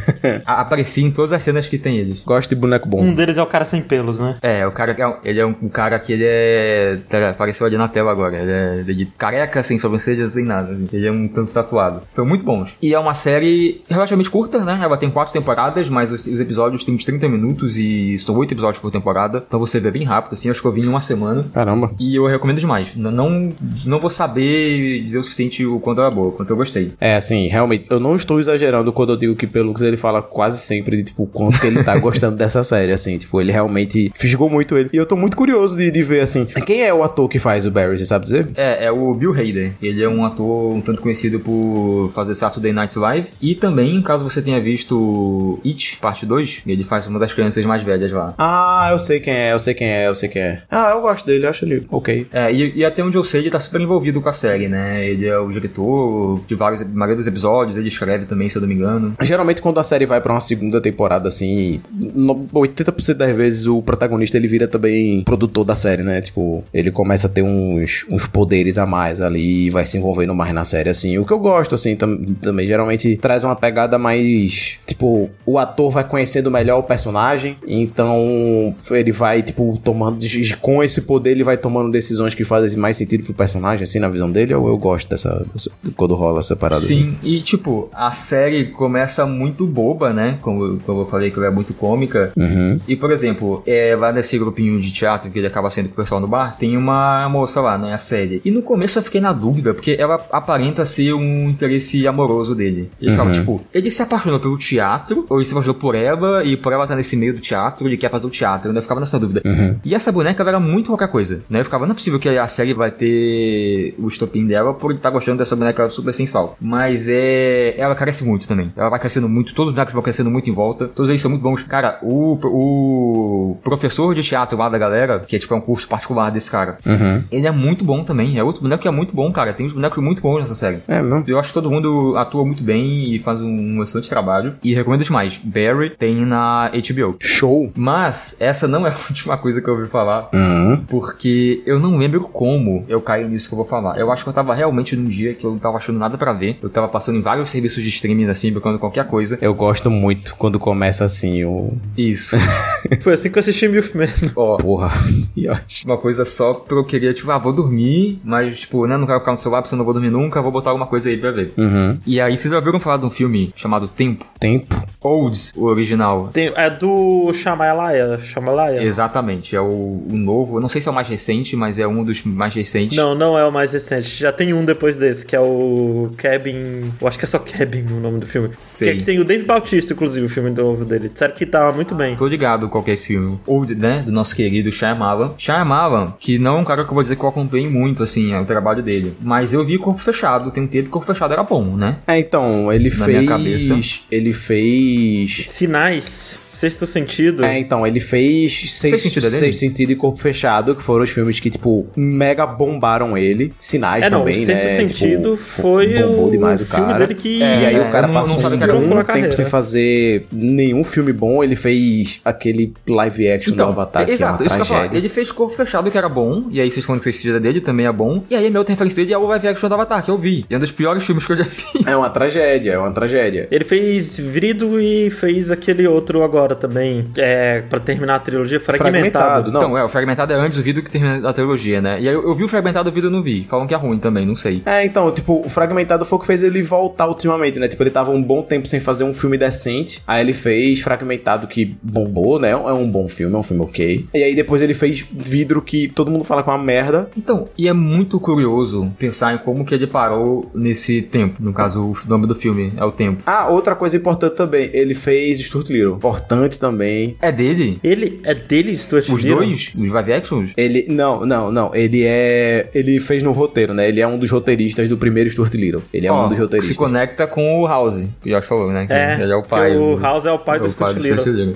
Speaker 2: Aparecia em todas as cenas que tem eles.
Speaker 1: Gosto de boneco bom.
Speaker 3: Um deles é o cara sem pelos, né?
Speaker 2: É, o cara que é, ele é um, um cara que ele é. tá, Apareceu ali na tela agora. Ele é, ele é de careca, sem sobrancelha, sem nada. assim. Ele é um tanto tatuado. São muito bons. E é uma série relativamente curta, né? Ela tem quatro temporadas, mas os, os episódios têm uns 30 minutos e são oito episódios por temporada. Então você vê bem rápido, assim. Acho que eu vi em uma semana.
Speaker 1: Caramba.
Speaker 2: E eu recomendo demais. N- Não, não vou saber dizer o suficiente o quanto ela é boa, o quanto eu gostei.
Speaker 1: É, assim, realmente, eu não estou exagerando quando eu digo que Pelux ele fala quase sempre de, tipo, quanto que ele tá gostando dessa série, assim, tipo, ele realmente fisgou muito ele. E eu tô muito curioso de, de ver, assim, quem é o ator que faz o Barry, você sabe dizer?
Speaker 2: É, é o Bill Hader. Ele é um ator um tanto conhecido por fazer Saturday Night Live. E também, caso você tenha visto It, parte 2, ele faz uma das crianças mais velhas lá.
Speaker 1: Ah, eu sei quem é, eu sei quem é, eu sei quem é. Ah, eu gosto dele, eu acho ele ok.
Speaker 2: É, e, e até onde eu sei, ele tá super envolvido com a série, né? Ele é o diretor de vários, maioria dos episódios, ele escreve também, se eu não me engano.
Speaker 1: Geralmente quando a série vai pra uma segunda temporada, assim, no- 80% das vezes o protagonista ele vira também produtor da série, né? Tipo, ele começa a ter uns, uns poderes a mais ali e vai se envolvendo mais na série, assim. O que eu gosto, assim, tam- também geralmente traz uma pegada mais, tipo, o ator vai conhecendo melhor o personagem, então ele vai, tipo, tomando, com esse poder ele vai tomando decisões que fazem mais sentido pro personagem, assim, na visão dele, eu, eu gosto dessa, dessa- quando rola essa parada, assim.
Speaker 2: Sim, e tipo, a série começa muito boba, né? Como, como eu falei que ela é muito cômica.
Speaker 1: Uhum.
Speaker 2: E, por exemplo, é, lá nesse grupinho de teatro que ele acaba sendo com o pessoal no bar, tem uma moça lá, né? A série. E no começo eu fiquei na dúvida, porque ela aparenta ser um interesse amoroso dele. Ele ficava,
Speaker 1: Uhum.
Speaker 2: tipo, ele se apaixonou pelo teatro, ou ele se apaixonou por ela, e por ela estar nesse meio do teatro, ele quer fazer o teatro. Eu ficava nessa dúvida.
Speaker 1: Uhum.
Speaker 2: E essa boneca era muito qualquer coisa, né? Eu ficava, não é possível que a série vai ter o estopim dela por ele estar gostando dessa boneca super sem sal. Mas é. Ela cresce muito também. Ela vai crescendo muito, todos os bonecos vão crescendo muito em volta. Todos eles são muito bons. Cara, o, o professor de teatro lá da galera, que é tipo é um curso particular desse cara,
Speaker 1: Uhum.
Speaker 2: ele é muito bom também. É outro boneco que é muito bom, cara. Tem uns bonecos muito bons nessa série.
Speaker 1: É, não.
Speaker 2: Eu acho que todo mundo atua muito bem e faz um, excelente trabalho. E recomendo demais. Barry tem na HBO.
Speaker 1: Show.
Speaker 2: Mas essa não é a última coisa que eu ouvi falar.
Speaker 1: Uhum.
Speaker 2: Porque eu não lembro como eu caí nisso que eu vou falar. Eu acho que eu tava realmente num dia que eu não tava achando nada pra ver. Eu tava passando em vários serviços de streaming assim, procurando qualquer coisa.
Speaker 1: Eu gosto muito quando começa assim, o.
Speaker 2: Isso.
Speaker 3: Foi assim que eu assisti Milfman.
Speaker 2: Ó,
Speaker 1: Porra. E eu acho-
Speaker 2: uma coisa só porque eu queria, tipo, ah, vou dormir, mas, tipo, né, não quero ficar no celular porque eu não vou dormir nunca, vou botar alguma coisa aí pra ver.
Speaker 1: Uhum.
Speaker 2: E aí, vocês já ouviram falar de um filme chamado Tempo?
Speaker 1: Tempo.
Speaker 2: Olds, o original.
Speaker 3: Tem- é do Shamalaya. Shamalaya?
Speaker 2: Exatamente, é o, o novo. Eu não sei se é o mais recente, mas é um dos mais recentes.
Speaker 3: Não, não é o mais recente. Já tem um depois desse, que é o Cabin. Eu acho que é só Cabin o nome do filme.
Speaker 2: Sei.
Speaker 3: Que, é que tem o Dave Bautista, inclusive, o filme novo dele. Disseram que tava muito bem.
Speaker 2: Tô ligado qual que é esse filme. Old, né? Do nosso querido Shyamalan. Shyamalan, que não é um cara que eu vou dizer que eu acompanhei muito, assim, é o trabalho dele. Mas eu vi Corpo Fechado. Tem um tempo que Corpo Fechado era bom, né?
Speaker 1: É, então, ele
Speaker 2: Na
Speaker 1: fez.
Speaker 2: minha cabeça.
Speaker 1: Ele fez.
Speaker 3: Sinais, Sexto Sentido.
Speaker 1: É, então, ele fez Seis,
Speaker 2: Sexto Sentido é dele?
Speaker 1: Seis Sentido e Corpo Fechado, que foram os filmes que, tipo, mega bombaram ele. Sinais
Speaker 3: É, não,
Speaker 1: também,
Speaker 3: Sexto
Speaker 1: né?
Speaker 3: Sentido
Speaker 1: tipo,
Speaker 3: foi
Speaker 1: bombou
Speaker 3: o
Speaker 1: demais o
Speaker 3: filme
Speaker 1: cara.
Speaker 3: dele que...
Speaker 1: E aí
Speaker 2: É,
Speaker 1: o cara
Speaker 2: eu não-
Speaker 1: passou
Speaker 2: não
Speaker 1: um
Speaker 3: bom.
Speaker 1: tempo sem fazer nenhum filme bom. Ele fez aquele live action do Avatar, que é uma
Speaker 2: exato, isso que eu falar. Ele fez Corpo Fechado, que era bom, e aí vocês falam que vocês fizeram dele, também é bom. E aí a minha outra referência dele é o live action do Avatar, que eu vi. E é um dos piores filmes que eu já vi.
Speaker 1: É uma tragédia, é uma tragédia.
Speaker 3: Ele fez Vrido e fez aquele outro agora também, é, pra terminar a trilogia, Fragmentado.
Speaker 1: Fragmentado, não.
Speaker 2: Então, é, o Fragmentado é antes do vídeo que termina a trilogia, né? E aí eu, eu vi o Fragmentado, o vídeo eu não vi. Falam que é ruim também, não sei.
Speaker 1: É, então, tipo, o Fragmentado foi o que fez ele voltar ultimamente, né? Tipo, ele tava um bom tempo sem fazer um filme decente. Aí ele fez Fragmentado, que bombou, né? É um bom filme, é um filme ok. E aí depois ele fez Vidro, que todo mundo fala que é uma merda.
Speaker 2: Então, e é muito curioso pensar em como que ele parou nesse tempo. No caso, o nome do filme é o tempo.
Speaker 1: Ah, outra coisa importante também, ele fez Stuart Little. Importante também.
Speaker 2: É dele?
Speaker 3: Ele é dele, Stuart
Speaker 2: Os
Speaker 3: Little?
Speaker 2: dois? Os live actions?
Speaker 1: Ele, não, não, não, ele é, ele fez no roteiro, né? Ele é um dos roteiristas do primeiro Stuart Little. Ele é
Speaker 2: Ó,
Speaker 1: um dos roteiristas.
Speaker 2: Se conecta com o House, que o Josh falou, né? Que
Speaker 3: É,
Speaker 2: ele é o pai.
Speaker 3: o
Speaker 2: do-
Speaker 3: House é o pai
Speaker 2: é
Speaker 3: do Stuart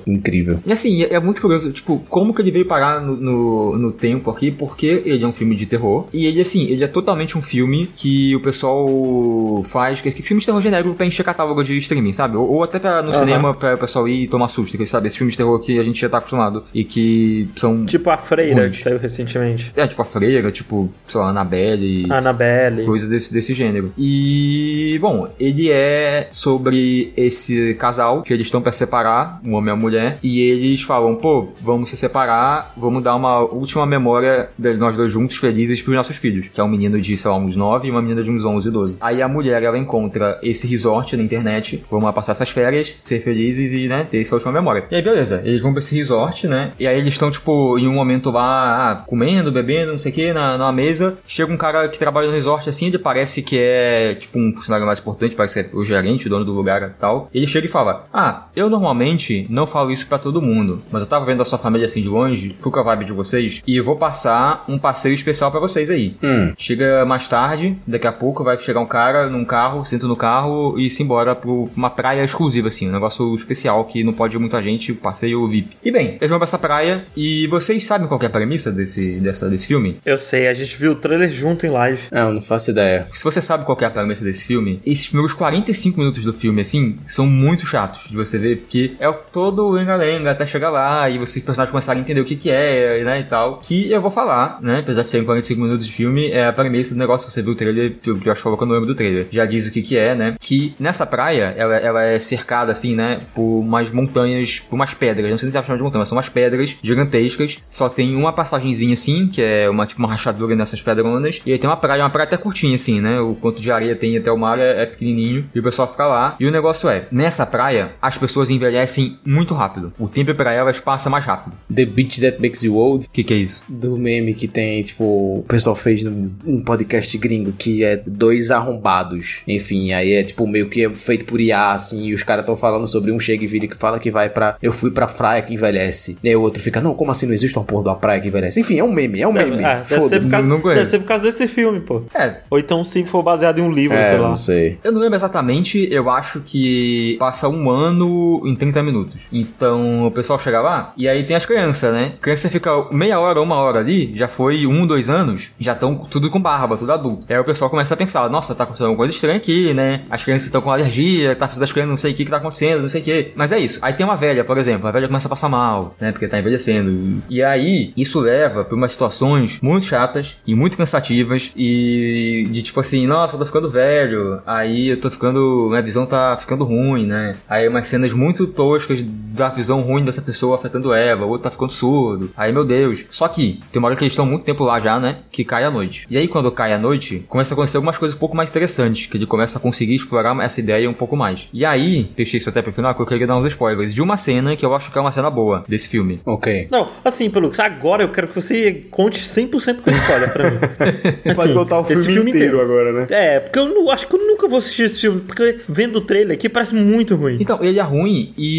Speaker 1: Incrível.
Speaker 2: E assim, é, é muito curioso, tipo, como que ele veio parar no, no, no tempo aqui, porque ele é um filme de terror. E ele, assim, ele é totalmente um filme que o pessoal faz, que, que filme de terror genérico pra encher catálogo de streaming, sabe? Ou, ou até pra, no
Speaker 3: Aham.
Speaker 2: cinema pra o pessoal ir e tomar susto, que, sabe? Esse filme de terror que a gente já tá acostumado. E que são.
Speaker 3: Tipo a Freira,
Speaker 2: Ruins.
Speaker 3: que saiu recentemente.
Speaker 2: É, tipo a Freira, tipo, sei lá, Annabelle.
Speaker 3: Annabelle.
Speaker 2: Coisas desse, desse gênero. E, bom, ele é sobre esse casal que eles estão pra separar, um homem e a mulher, e eles falam, pô, vamos se separar, vamos dar uma última memória de nós dois juntos, felizes, pros nossos filhos, que é um menino de, sei lá, uns 9 e uma menina de uns 11, 12. Aí a mulher, ela encontra esse resort na internet, vamos lá passar essas férias, ser felizes e, né, ter essa última memória. E aí, beleza, eles vão pra esse resort, né, e aí eles estão, tipo, em um momento lá, ah, comendo, bebendo, não sei o que, na, na mesa, chega um cara que trabalha no resort, assim, ele parece que é, tipo, um funcionário mais importante, parece que é o gerente, o dono do lugar e tal. Ele chega e fala, ah, eu normalmente não falo isso pra todo mundo, mas eu tava vendo a sua família assim de longe, fui com a vibe de vocês, e eu vou passar um passeio especial pra vocês aí.
Speaker 1: Hum.
Speaker 2: Chega mais tarde, daqui a pouco vai chegar um cara num carro, senta no carro e se embora pra uma praia exclusiva, assim, um negócio especial que não pode ir muita gente, passeio VIP. E bem, eles vão pra essa praia e vocês sabem qual que é a premissa desse, dessa, desse filme?
Speaker 3: Eu sei, a gente viu o trailer junto em live.
Speaker 1: É, eu não faço ideia.
Speaker 2: Se você sabe qual que é a premissa desse filme, esses primeiros 45 minutos do filme, assim, são muito chatos de você ver, porque é o todo o lenga-lenga até chegar lá e vocês personagens começarem a entender o que que é, né, e tal. Que eu vou falar, né, apesar de serem 45 minutos de filme, é a premissa do negócio que você viu o trailer, que o Josh falou que eu não lembro do trailer. Já diz o que que é, né, que nessa praia, ela, ela é cercada, assim, né, por umas montanhas, por umas pedras, não sei se você chama de montanha, mas são umas pedras gigantescas, só tem uma passagenzinha assim, que é uma, tipo, uma rachadura nessas pedronas, e aí tem uma praia, uma praia até curtinha, assim, né, o quanto de areia tem até o mar é, é pequenininho, e o pessoal fica lá. E o negócio é, nessa praia, as pessoas envelhecem muito rápido. O tempo pra elas passa mais rápido.
Speaker 1: The Beach That Makes You Old,
Speaker 2: O que que é isso?
Speaker 1: do meme que tem, tipo, o pessoal fez num um podcast gringo que é dois arrombados. Enfim, aí é tipo meio que é feito por IA, assim, e os caras estão falando sobre um chega e vira que fala que vai pra. Eu fui pra praia que envelhece. E aí o outro fica, não, como assim não existe uma porra de uma praia que envelhece? Enfim, é um meme, é um meme.
Speaker 3: Ah, deve, ser por
Speaker 1: Foda-se.
Speaker 3: causa,
Speaker 2: não conheço.
Speaker 3: deve ser por causa desse filme, pô.
Speaker 2: É,
Speaker 3: Ou então se for baseado em um livro,
Speaker 1: É,
Speaker 3: sei lá.
Speaker 1: não sei.
Speaker 2: Eu não lembro exatamente, eu acho que passa um ano em 30 minutos. Então o pessoal chega lá e aí tem as crianças, né? A criança fica meia hora, uma hora ali, já foi um, dois anos, já estão tudo com barba, tudo adulto. Aí o pessoal começa a pensar, nossa, tá acontecendo alguma coisa estranha aqui, né? As crianças estão com alergia, tá das crianças não sei o que que tá acontecendo, não sei o que. Mas é isso. Aí tem uma velha, por exemplo, a velha começa a passar mal, né? Porque tá envelhecendo. E aí, isso leva pra umas situações muito chatas e muito cansativas e de tipo assim, nossa, eu tô ficando velho, aí eu tô ficando, minha visão tá ficando ruim, né? Aí umas cenas muito toscas da visão ruim dessa pessoa afetando ela, o outro tá ficando surdo. Aí, meu Deus. Só que tem uma hora que eles estão muito tempo lá já, né? Que cai a noite. E aí, quando cai a noite, começa a acontecer algumas coisas um pouco mais interessantes, que ele começa a conseguir explorar essa ideia um pouco mais. E aí, deixei isso até pro final, que eu queria dar uns spoilers de uma cena que eu acho que é uma cena boa desse filme.
Speaker 1: Ok.
Speaker 3: Não, assim, Pelux, agora eu quero que você conte 100% com spoiler pra mim.
Speaker 1: Pode
Speaker 3: Assim,
Speaker 1: contar o
Speaker 3: esse
Speaker 1: filme, inteiro, agora, né?
Speaker 3: É, porque eu não, acho que eu nunca vou assistir esse filme, porque vendo o trailer aqui parece muito ruim.
Speaker 2: Então, ele é ruim e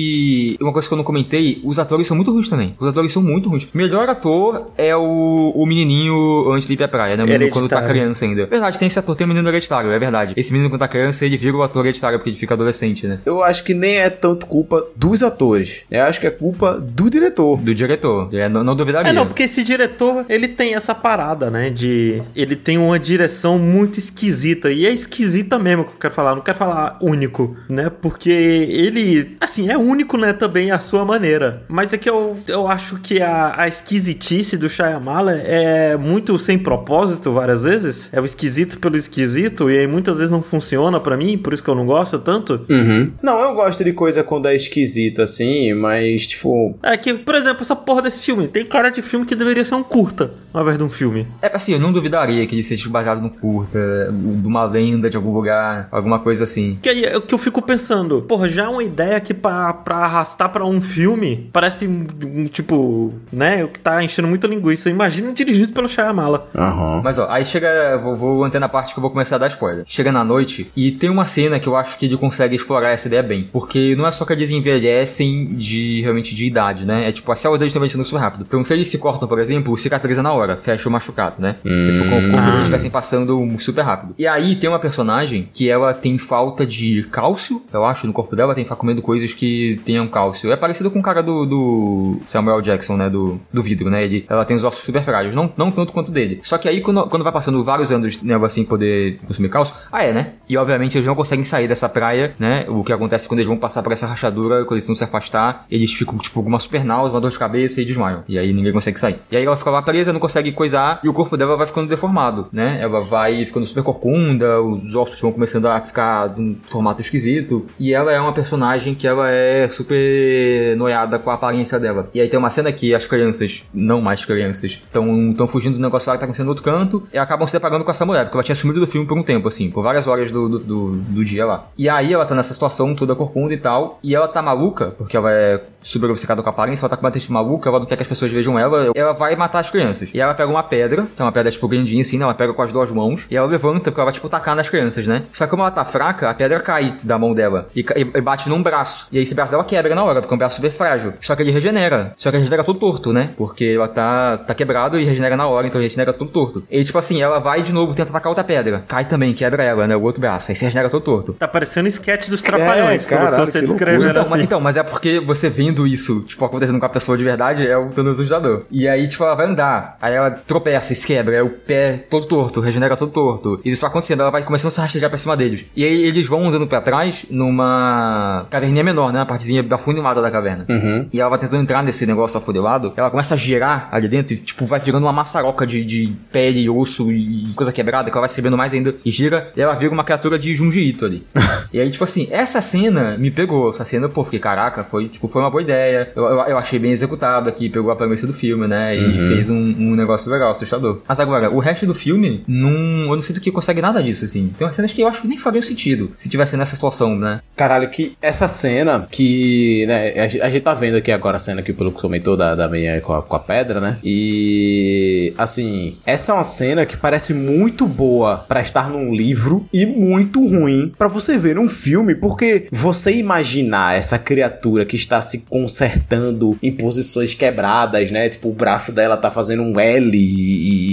Speaker 2: uma coisa que eu não comentei, os atores são muito ruins também. Os atores são muito ruins. Melhor ator é o, o menininho antes de ir pra praia, né? O menino quando tá criança ainda. Verdade, tem esse ator, tem o menino hereditário, é verdade. Esse menino quando tá criança, ele vira o ator hereditário porque ele fica adolescente, né?
Speaker 1: Eu acho que nem é tanto culpa dos atores. Eu acho que é culpa do diretor.
Speaker 2: Do diretor. É, não, não duvidaria.
Speaker 3: É, não, porque esse diretor, ele tem essa parada, né? De. Ele tem uma direção muito esquisita. E é esquisita mesmo que eu quero falar. Não quero falar único, né? Porque ele, assim, é único, né? Também à sua maneira. Mas é que eu, eu acho que a, a esquisitice do Shyamala é muito sem propósito várias vezes. É o esquisito pelo esquisito. E aí muitas vezes não funciona pra mim, por isso que eu não gosto tanto.
Speaker 1: Uhum. Não, eu gosto de coisa quando é esquisita, assim, mas, tipo.
Speaker 3: É que, por exemplo, essa porra desse filme tem cara de filme que deveria ser um curta, ao invés de um filme.
Speaker 2: É assim, eu não duvidaria que ele seja baseado no curta, de uma lenda de algum lugar, alguma coisa assim.
Speaker 3: Que aí é o que eu fico pensando, porra, já é uma ideia que pra, pra arrastar pra um filme parece um, um, tipo, né, o que tá enchendo muita linguiça. Imagina dirigido pelo Shyamala.
Speaker 1: Aham.
Speaker 2: Mas ó, aí chega, vou, vou manter na parte que eu vou começar a dar spoiler. Chega na noite e tem uma cena que eu acho que ele consegue explorar essa ideia bem. Porque não é só que eles envelhecem de realmente de idade, né? É tipo, as células deles estão envelhecendo super rápido. Então se eles se cortam, por exemplo, cicatriza na hora, fecha o machucado, né? É tipo, como, como
Speaker 3: Ah.
Speaker 2: eles estivessem passando super rápido. E aí tem uma personagem que ela tem falta de cálcio, eu acho, no corpo dela, tem que ficar comendo coisas que tenham cálcio. É parecido com o cara do, do Samuel Jackson, né? Do, do vidro, né? Ele, ela tem os ossos super frágeis, não, não tanto quanto dele. Só que aí, quando, quando vai passando vários anos nela assim poder consumir cálcio, ah, é, né? E obviamente eles não conseguem sair dessa praia, né? O que acontece quando eles vão passar por essa rachadura, quando eles não se afastar, eles ficam, tipo, com uma super náusea, uma dor de cabeça e desmaiam. E aí ninguém consegue sair. E aí ela fica lá presa, não consegue coisar, e o corpo dela vai ficando deformado, né? Ela vai ficando super corcunda, os ossos vão começando a ficar de um formato esquisito. E ela é uma personagem que ela é super noiada com a aparência dela. E aí tem uma cena que as crianças, não mais crianças, estão fugindo do negócio lá que tá acontecendo no outro canto e acabam se deparando com essa mulher, porque ela tinha sumido do filme por um tempo, assim, por várias horas do, do, do, do dia lá. E aí ela tá nessa situação toda corcunda e tal, e ela tá maluca, porque ela é super obcecada com a aparência, ela tá completamente maluca, ela não quer que as pessoas vejam ela, ela vai matar as crianças. E ela pega uma pedra, que é uma pedra tipo grandinha assim, né? Ela pega com as duas mãos e ela levanta, porque ela vai tipo tacar nas crianças, né? Só que como ela tá fraca, a pedra cai da mão dela e, e- bate num braço. E aí esse braço dela quebra na hora, porque é um braço super frágil. Só que ele regenera. Só que ele regenera todo torto, né? Porque ela tá, tá quebrado e regenera na hora, então ele regenera todo torto. E tipo assim, ela vai de novo, tenta atacar outra pedra. Cai também, quebra ela, né? O outro braço. Aí se regenera todo torto.
Speaker 3: Tá parecendo sketch dos trapalhões, como
Speaker 1: caralho,
Speaker 3: se você
Speaker 1: loucura.
Speaker 2: Então, mas,
Speaker 3: assim.
Speaker 2: então, mas é porque você vendo isso, tipo, acontecendo com a pessoa de verdade, é o Thanos ajudador. E aí, tipo, ela vai andar, aí ela tropeça, se quebra, aí o pé todo torto, regenera todo torto. E isso vai acontecendo, ela vai começando a se rastejar pra cima deles. E aí eles vão andando pra trás numa caverninha menor, né? Uma partezinha afunilada da caverna.
Speaker 1: Uhum.
Speaker 2: E ela vai tentando entrar nesse negócio afunilado, ela começa a girar ali dentro e, tipo, vai virando uma maçaroca de, de pele e osso e coisa quebrada, que ela vai se mais ainda e gira, e ela vira uma criatura de Junji Ito ali. e aí, tipo assim, essa cena me pegou. Essa cena, pô, fiquei, caraca, foi, tipo, foi uma boa ideia. Eu, eu, eu achei bem executado aqui, pegou a premissa do filme, né? E fez um, um negócio legal, assustador. Mas agora, o resto do filme, não, eu não sinto que consegue nada disso, assim. Tem umas cenas que eu acho que nem fariam sentido se tivesse nessa situação, né?
Speaker 1: Caralho, que essa cena que, né, a, gente- a gente tá vendo aqui agora a cena que o Peluco comentou da, da menina com a, com a pedra, né? E, assim, essa é uma cena que parece muito boa pra estar num livro e muito ruim pra você ver num filme, porque você imaginar essa criatura que está se consertando em posições quebradas, né? Tipo, o braço dela tá fazendo um L e,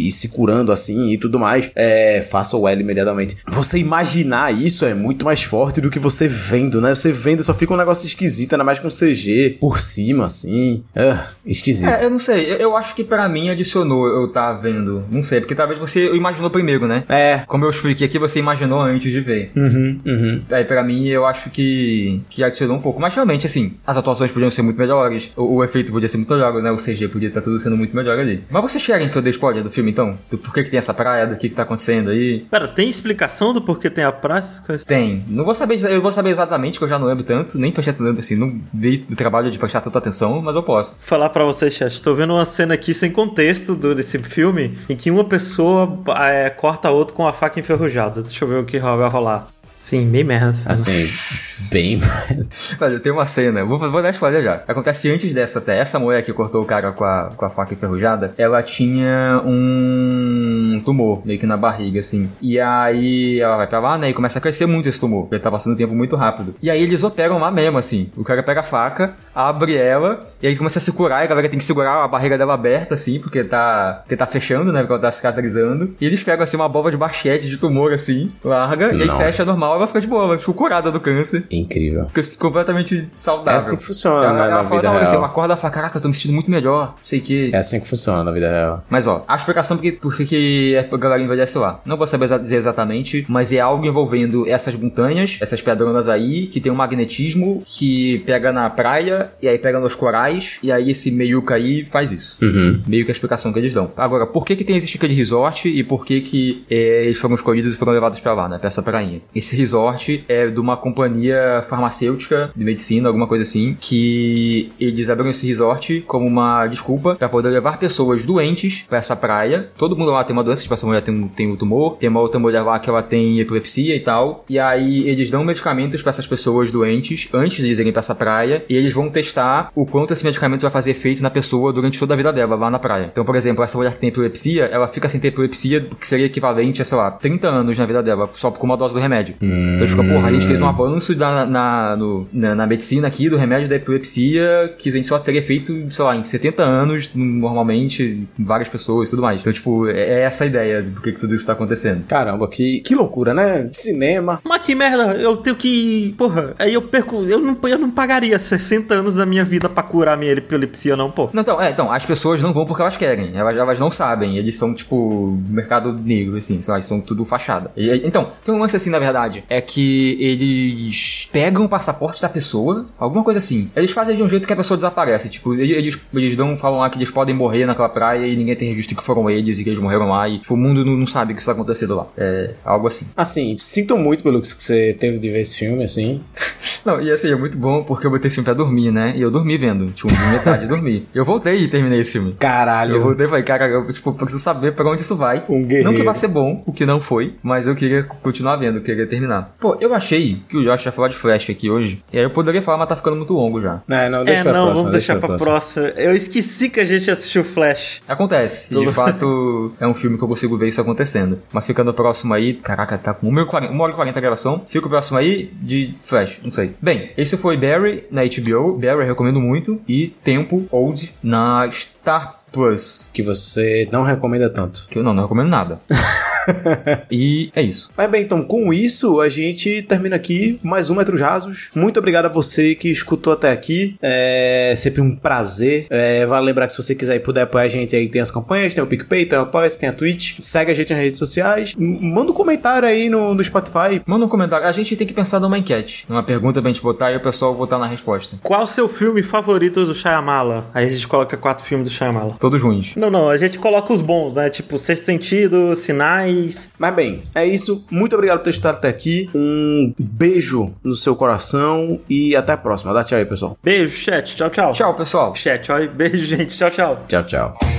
Speaker 1: e- e se curando assim e tudo mais. É, faça o L imediatamente. Você imaginar isso é muito mais forte do que você vendo, né? Você vendo só fica um negócio esquisito, ainda mais com CG por cima, assim. Ah, esquisito.
Speaker 2: É, eu não sei, eu, eu acho que pra mim adicionou eu tá vendo. Não sei, porque talvez você imaginou primeiro, né?
Speaker 1: É.
Speaker 2: Como eu expliquei aqui, você imaginou antes de ver.
Speaker 1: Uhum, uhum.
Speaker 2: Aí pra mim eu acho que, que adicionou um pouco. Mas realmente, assim, as atuações podiam ser muito melhores, o, o efeito podia ser muito melhor, né? O CG podia estar tudo sendo muito melhor ali. Mas vocês querem que eu dê spoiler do filme então? Do porquê que tem essa praia, do que, que tá acontecendo aí?
Speaker 3: Pera, tem explicação do porquê tem a praia? essas coisas?
Speaker 2: Tem. Não vou saber, eu vou saber exatamente, que eu já não lembro tanto, nem prestei tanto assim, não dei o trabalho de prestar tanta atenção, mas eu posso.
Speaker 3: Falar pra vocês, chat, tô vendo uma cena aqui sem contexto do, desse filme, em que uma pessoa é, corta a outra com a faca enferrujada. Deixa eu ver o que vai rolar. Sim, bem merda.
Speaker 1: Assim, bem.
Speaker 2: Olha, tem uma cena, vou, vou dar spoiler já. Acontece antes dessa até. Essa mulher que cortou o cara com a, com a faca enferrujada, ela tinha um tumor, meio que na barriga, assim. E aí ela vai pra lá, né, e começa a crescer muito esse tumor, porque tá passando o tempo muito rápido. E aí eles operam lá mesmo, assim. O cara pega a faca, abre ela, e aí começa a se curar, e a galera tem que segurar a barriga dela aberta, assim, porque tá, porque tá fechando, né, porque ela tá cicatrizando. E eles pegam, assim, uma bola de basquete de tumor, assim, larga, e aí
Speaker 1: Não.
Speaker 2: fecha normal, ela fica de boa, ela ficou curada do câncer.
Speaker 1: Incrível.
Speaker 2: Fica completamente saudável.
Speaker 1: É assim que funciona,
Speaker 2: ela,
Speaker 1: né,
Speaker 2: ela
Speaker 1: na
Speaker 2: fala
Speaker 1: vida
Speaker 2: na hora, assim,
Speaker 1: real.
Speaker 2: ela acorda e fala, caraca, eu tô me sentindo muito melhor, sei que...
Speaker 1: É assim que funciona na vida real.
Speaker 2: Mas ó, a explicação porque, porque que que a galera envelhece lá. Não vou saber dizer exatamente, mas é algo envolvendo essas montanhas, essas pedronas aí, que tem um magnetismo que pega na praia e aí pega nos corais, e aí esse meiuca aí faz isso.
Speaker 4: Uhum.
Speaker 2: Meio que a explicação que eles dão. Agora, por que que tem esse sticker de resort e por que que é, eles foram escolhidos e foram levados pra lá, né? Pra essa prainha? Esse resort é de uma companhia farmacêutica de medicina, alguma coisa assim, que eles abriram esse resort como uma desculpa para poder levar pessoas doentes para essa praia. Todo mundo lá tem uma doença, tipo, essa mulher tem um, tem um tumor, tem uma outra mulher lá que ela tem epilepsia e tal. E aí eles dão medicamentos para essas pessoas doentes antes de eles irem pra essa praia e eles vão testar o quanto esse medicamento vai fazer efeito na pessoa durante toda a vida dela lá na praia. Então, por exemplo, essa mulher que tem epilepsia, ela fica sem ter epilepsia, que seria equivalente a, sei lá, 30 anos na vida dela, só com uma dose do remédio. Hum. Então, fica, porra, a gente fez um avanço na, na, no, na, na, medicina aqui do remédio da epilepsia que a gente só teria feito, sei lá, em 70 anos, normalmente, várias pessoas e tudo mais. Então, tipo, é, é essa a ideia do que, que tudo isso tá acontecendo.
Speaker 4: Caramba, que, que loucura, né? Cinema.
Speaker 3: Mas que merda, eu tenho que. Porra, aí eu perco. Eu não, eu não pagaria 60 anos da minha vida pra curar minha epilepsia, não, pô.
Speaker 2: Não, então, é, então, as pessoas não vão porque elas querem. Elas, elas não sabem. Eles são, tipo, mercado negro, assim, sei lá, são tudo fachada. E, então, tem um lance assim, na verdade, é que eles pegam o passaporte da pessoa, alguma coisa assim. Eles fazem de um jeito que a pessoa desaparece. Tipo, eles, eles dão, falam lá que eles podem morrer naquela praia e ninguém tem registro que foram eles e que eles morreram lá. E tipo, o mundo não, não sabe o que está acontecendo lá. É algo assim.
Speaker 4: Assim, sinto muito pelo que você teve de ver esse filme, assim.
Speaker 2: não, e assim, é muito bom porque eu botei esse filme pra dormir, né? E eu dormi vendo. Tipo, metade dormi. Eu voltei e terminei esse filme.
Speaker 4: Caralho.
Speaker 2: Eu voltei e falei, cara, eu tipo, preciso saber pra onde isso vai.
Speaker 4: Um guerreiro.
Speaker 2: Não que vai ser bom, o que não foi, mas eu queria continuar vendo, eu queria terminar. Pô, eu achei que o Josh já falou de Flash aqui hoje. E aí eu poderia falar, mas tá ficando muito longo já.
Speaker 3: É, não, deixa é, pra não, próxima. Vamos deixar pra, pra próxima. Eu esqueci que a gente assistiu Flash.
Speaker 2: Acontece. De fato, é um filme que eu consigo ver isso acontecendo. Mas ficando próximo aí, caraca, tá com 1 hora e 40 a gravação. Fico próximo aí de Flash, não sei. Bem, esse foi Barry na HBO. Barry eu recomendo muito. E Tempo Old na Star Plus.
Speaker 4: Que você não recomenda tanto.
Speaker 2: Que eu não, não recomendo nada. e é isso.
Speaker 4: Mas bem, então com isso a gente termina aqui mais um Metros Rasos. Muito obrigado a você que escutou até aqui. É sempre um prazer. É, vale lembrar que se você quiser e puder apoiar a gente aí, tem as campanhas, tem o PicPay, tem o Apoia, tem a Twitch. Segue a gente nas redes sociais. Manda um comentário aí no, no Spotify.
Speaker 2: Manda um comentário. A gente tem que pensar numa enquete, numa pergunta pra gente botar e o pessoal votar na resposta.
Speaker 3: Qual o seu filme favorito do Shyamala? Aí a gente coloca quatro filmes do Shyamala.
Speaker 2: Todos ruins.
Speaker 3: Não, não, a gente coloca os bons, né? Tipo, Sexto Sentido, Sinais,
Speaker 4: mas bem, é isso. Muito obrigado por ter estado até aqui. Um beijo no seu coração e até a próxima. Dá tchau aí, pessoal.
Speaker 3: Beijo, chat. Tchau, tchau.
Speaker 2: Tchau, pessoal.
Speaker 3: Chat, tchau. Beijo, gente. Tchau, tchau.
Speaker 4: Tchau, tchau.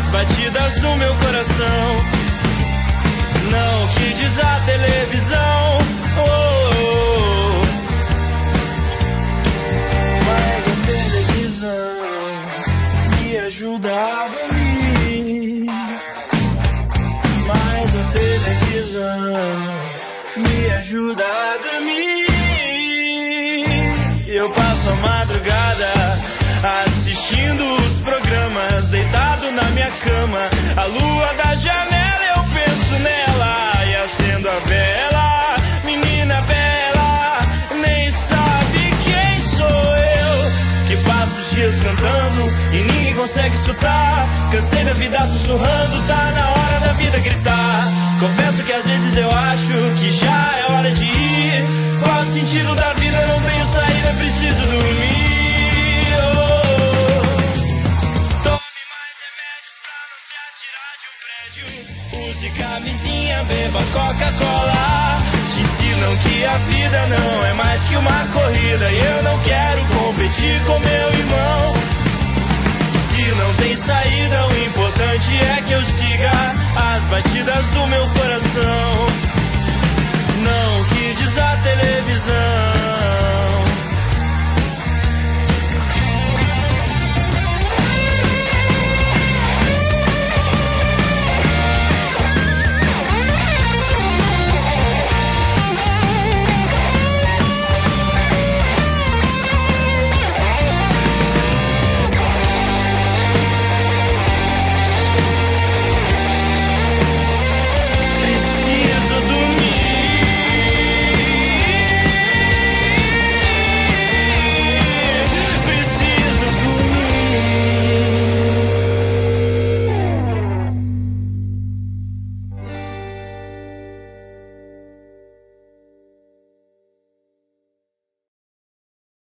Speaker 4: As batidas do meu coração. Não, o que diz a televisão? Oh, oh, oh. Mas a televisão me ajuda a dormir. Mas a televisão me ajuda a dormir. Eu passo a madrugada assistindo os programas minha cama. A lua da janela, eu penso nela e acendo a vela. Menina bela, nem sabe quem sou eu. Que passo os dias cantando e ninguém consegue escutar. Cansei da vida sussurrando, tá na hora da vida gritar. Confesso que às vezes eu acho que já é hora de ir. Qual o sentido da vida? Não tenho saída, preciso dormir. Camisinha, beba Coca-Cola. Te ensinam que a vida não é mais que uma corrida. E eu não quero competir com meu irmão. Se não tem saída, o importante é que eu siga as batidas do meu coração. Não que diz a televisão.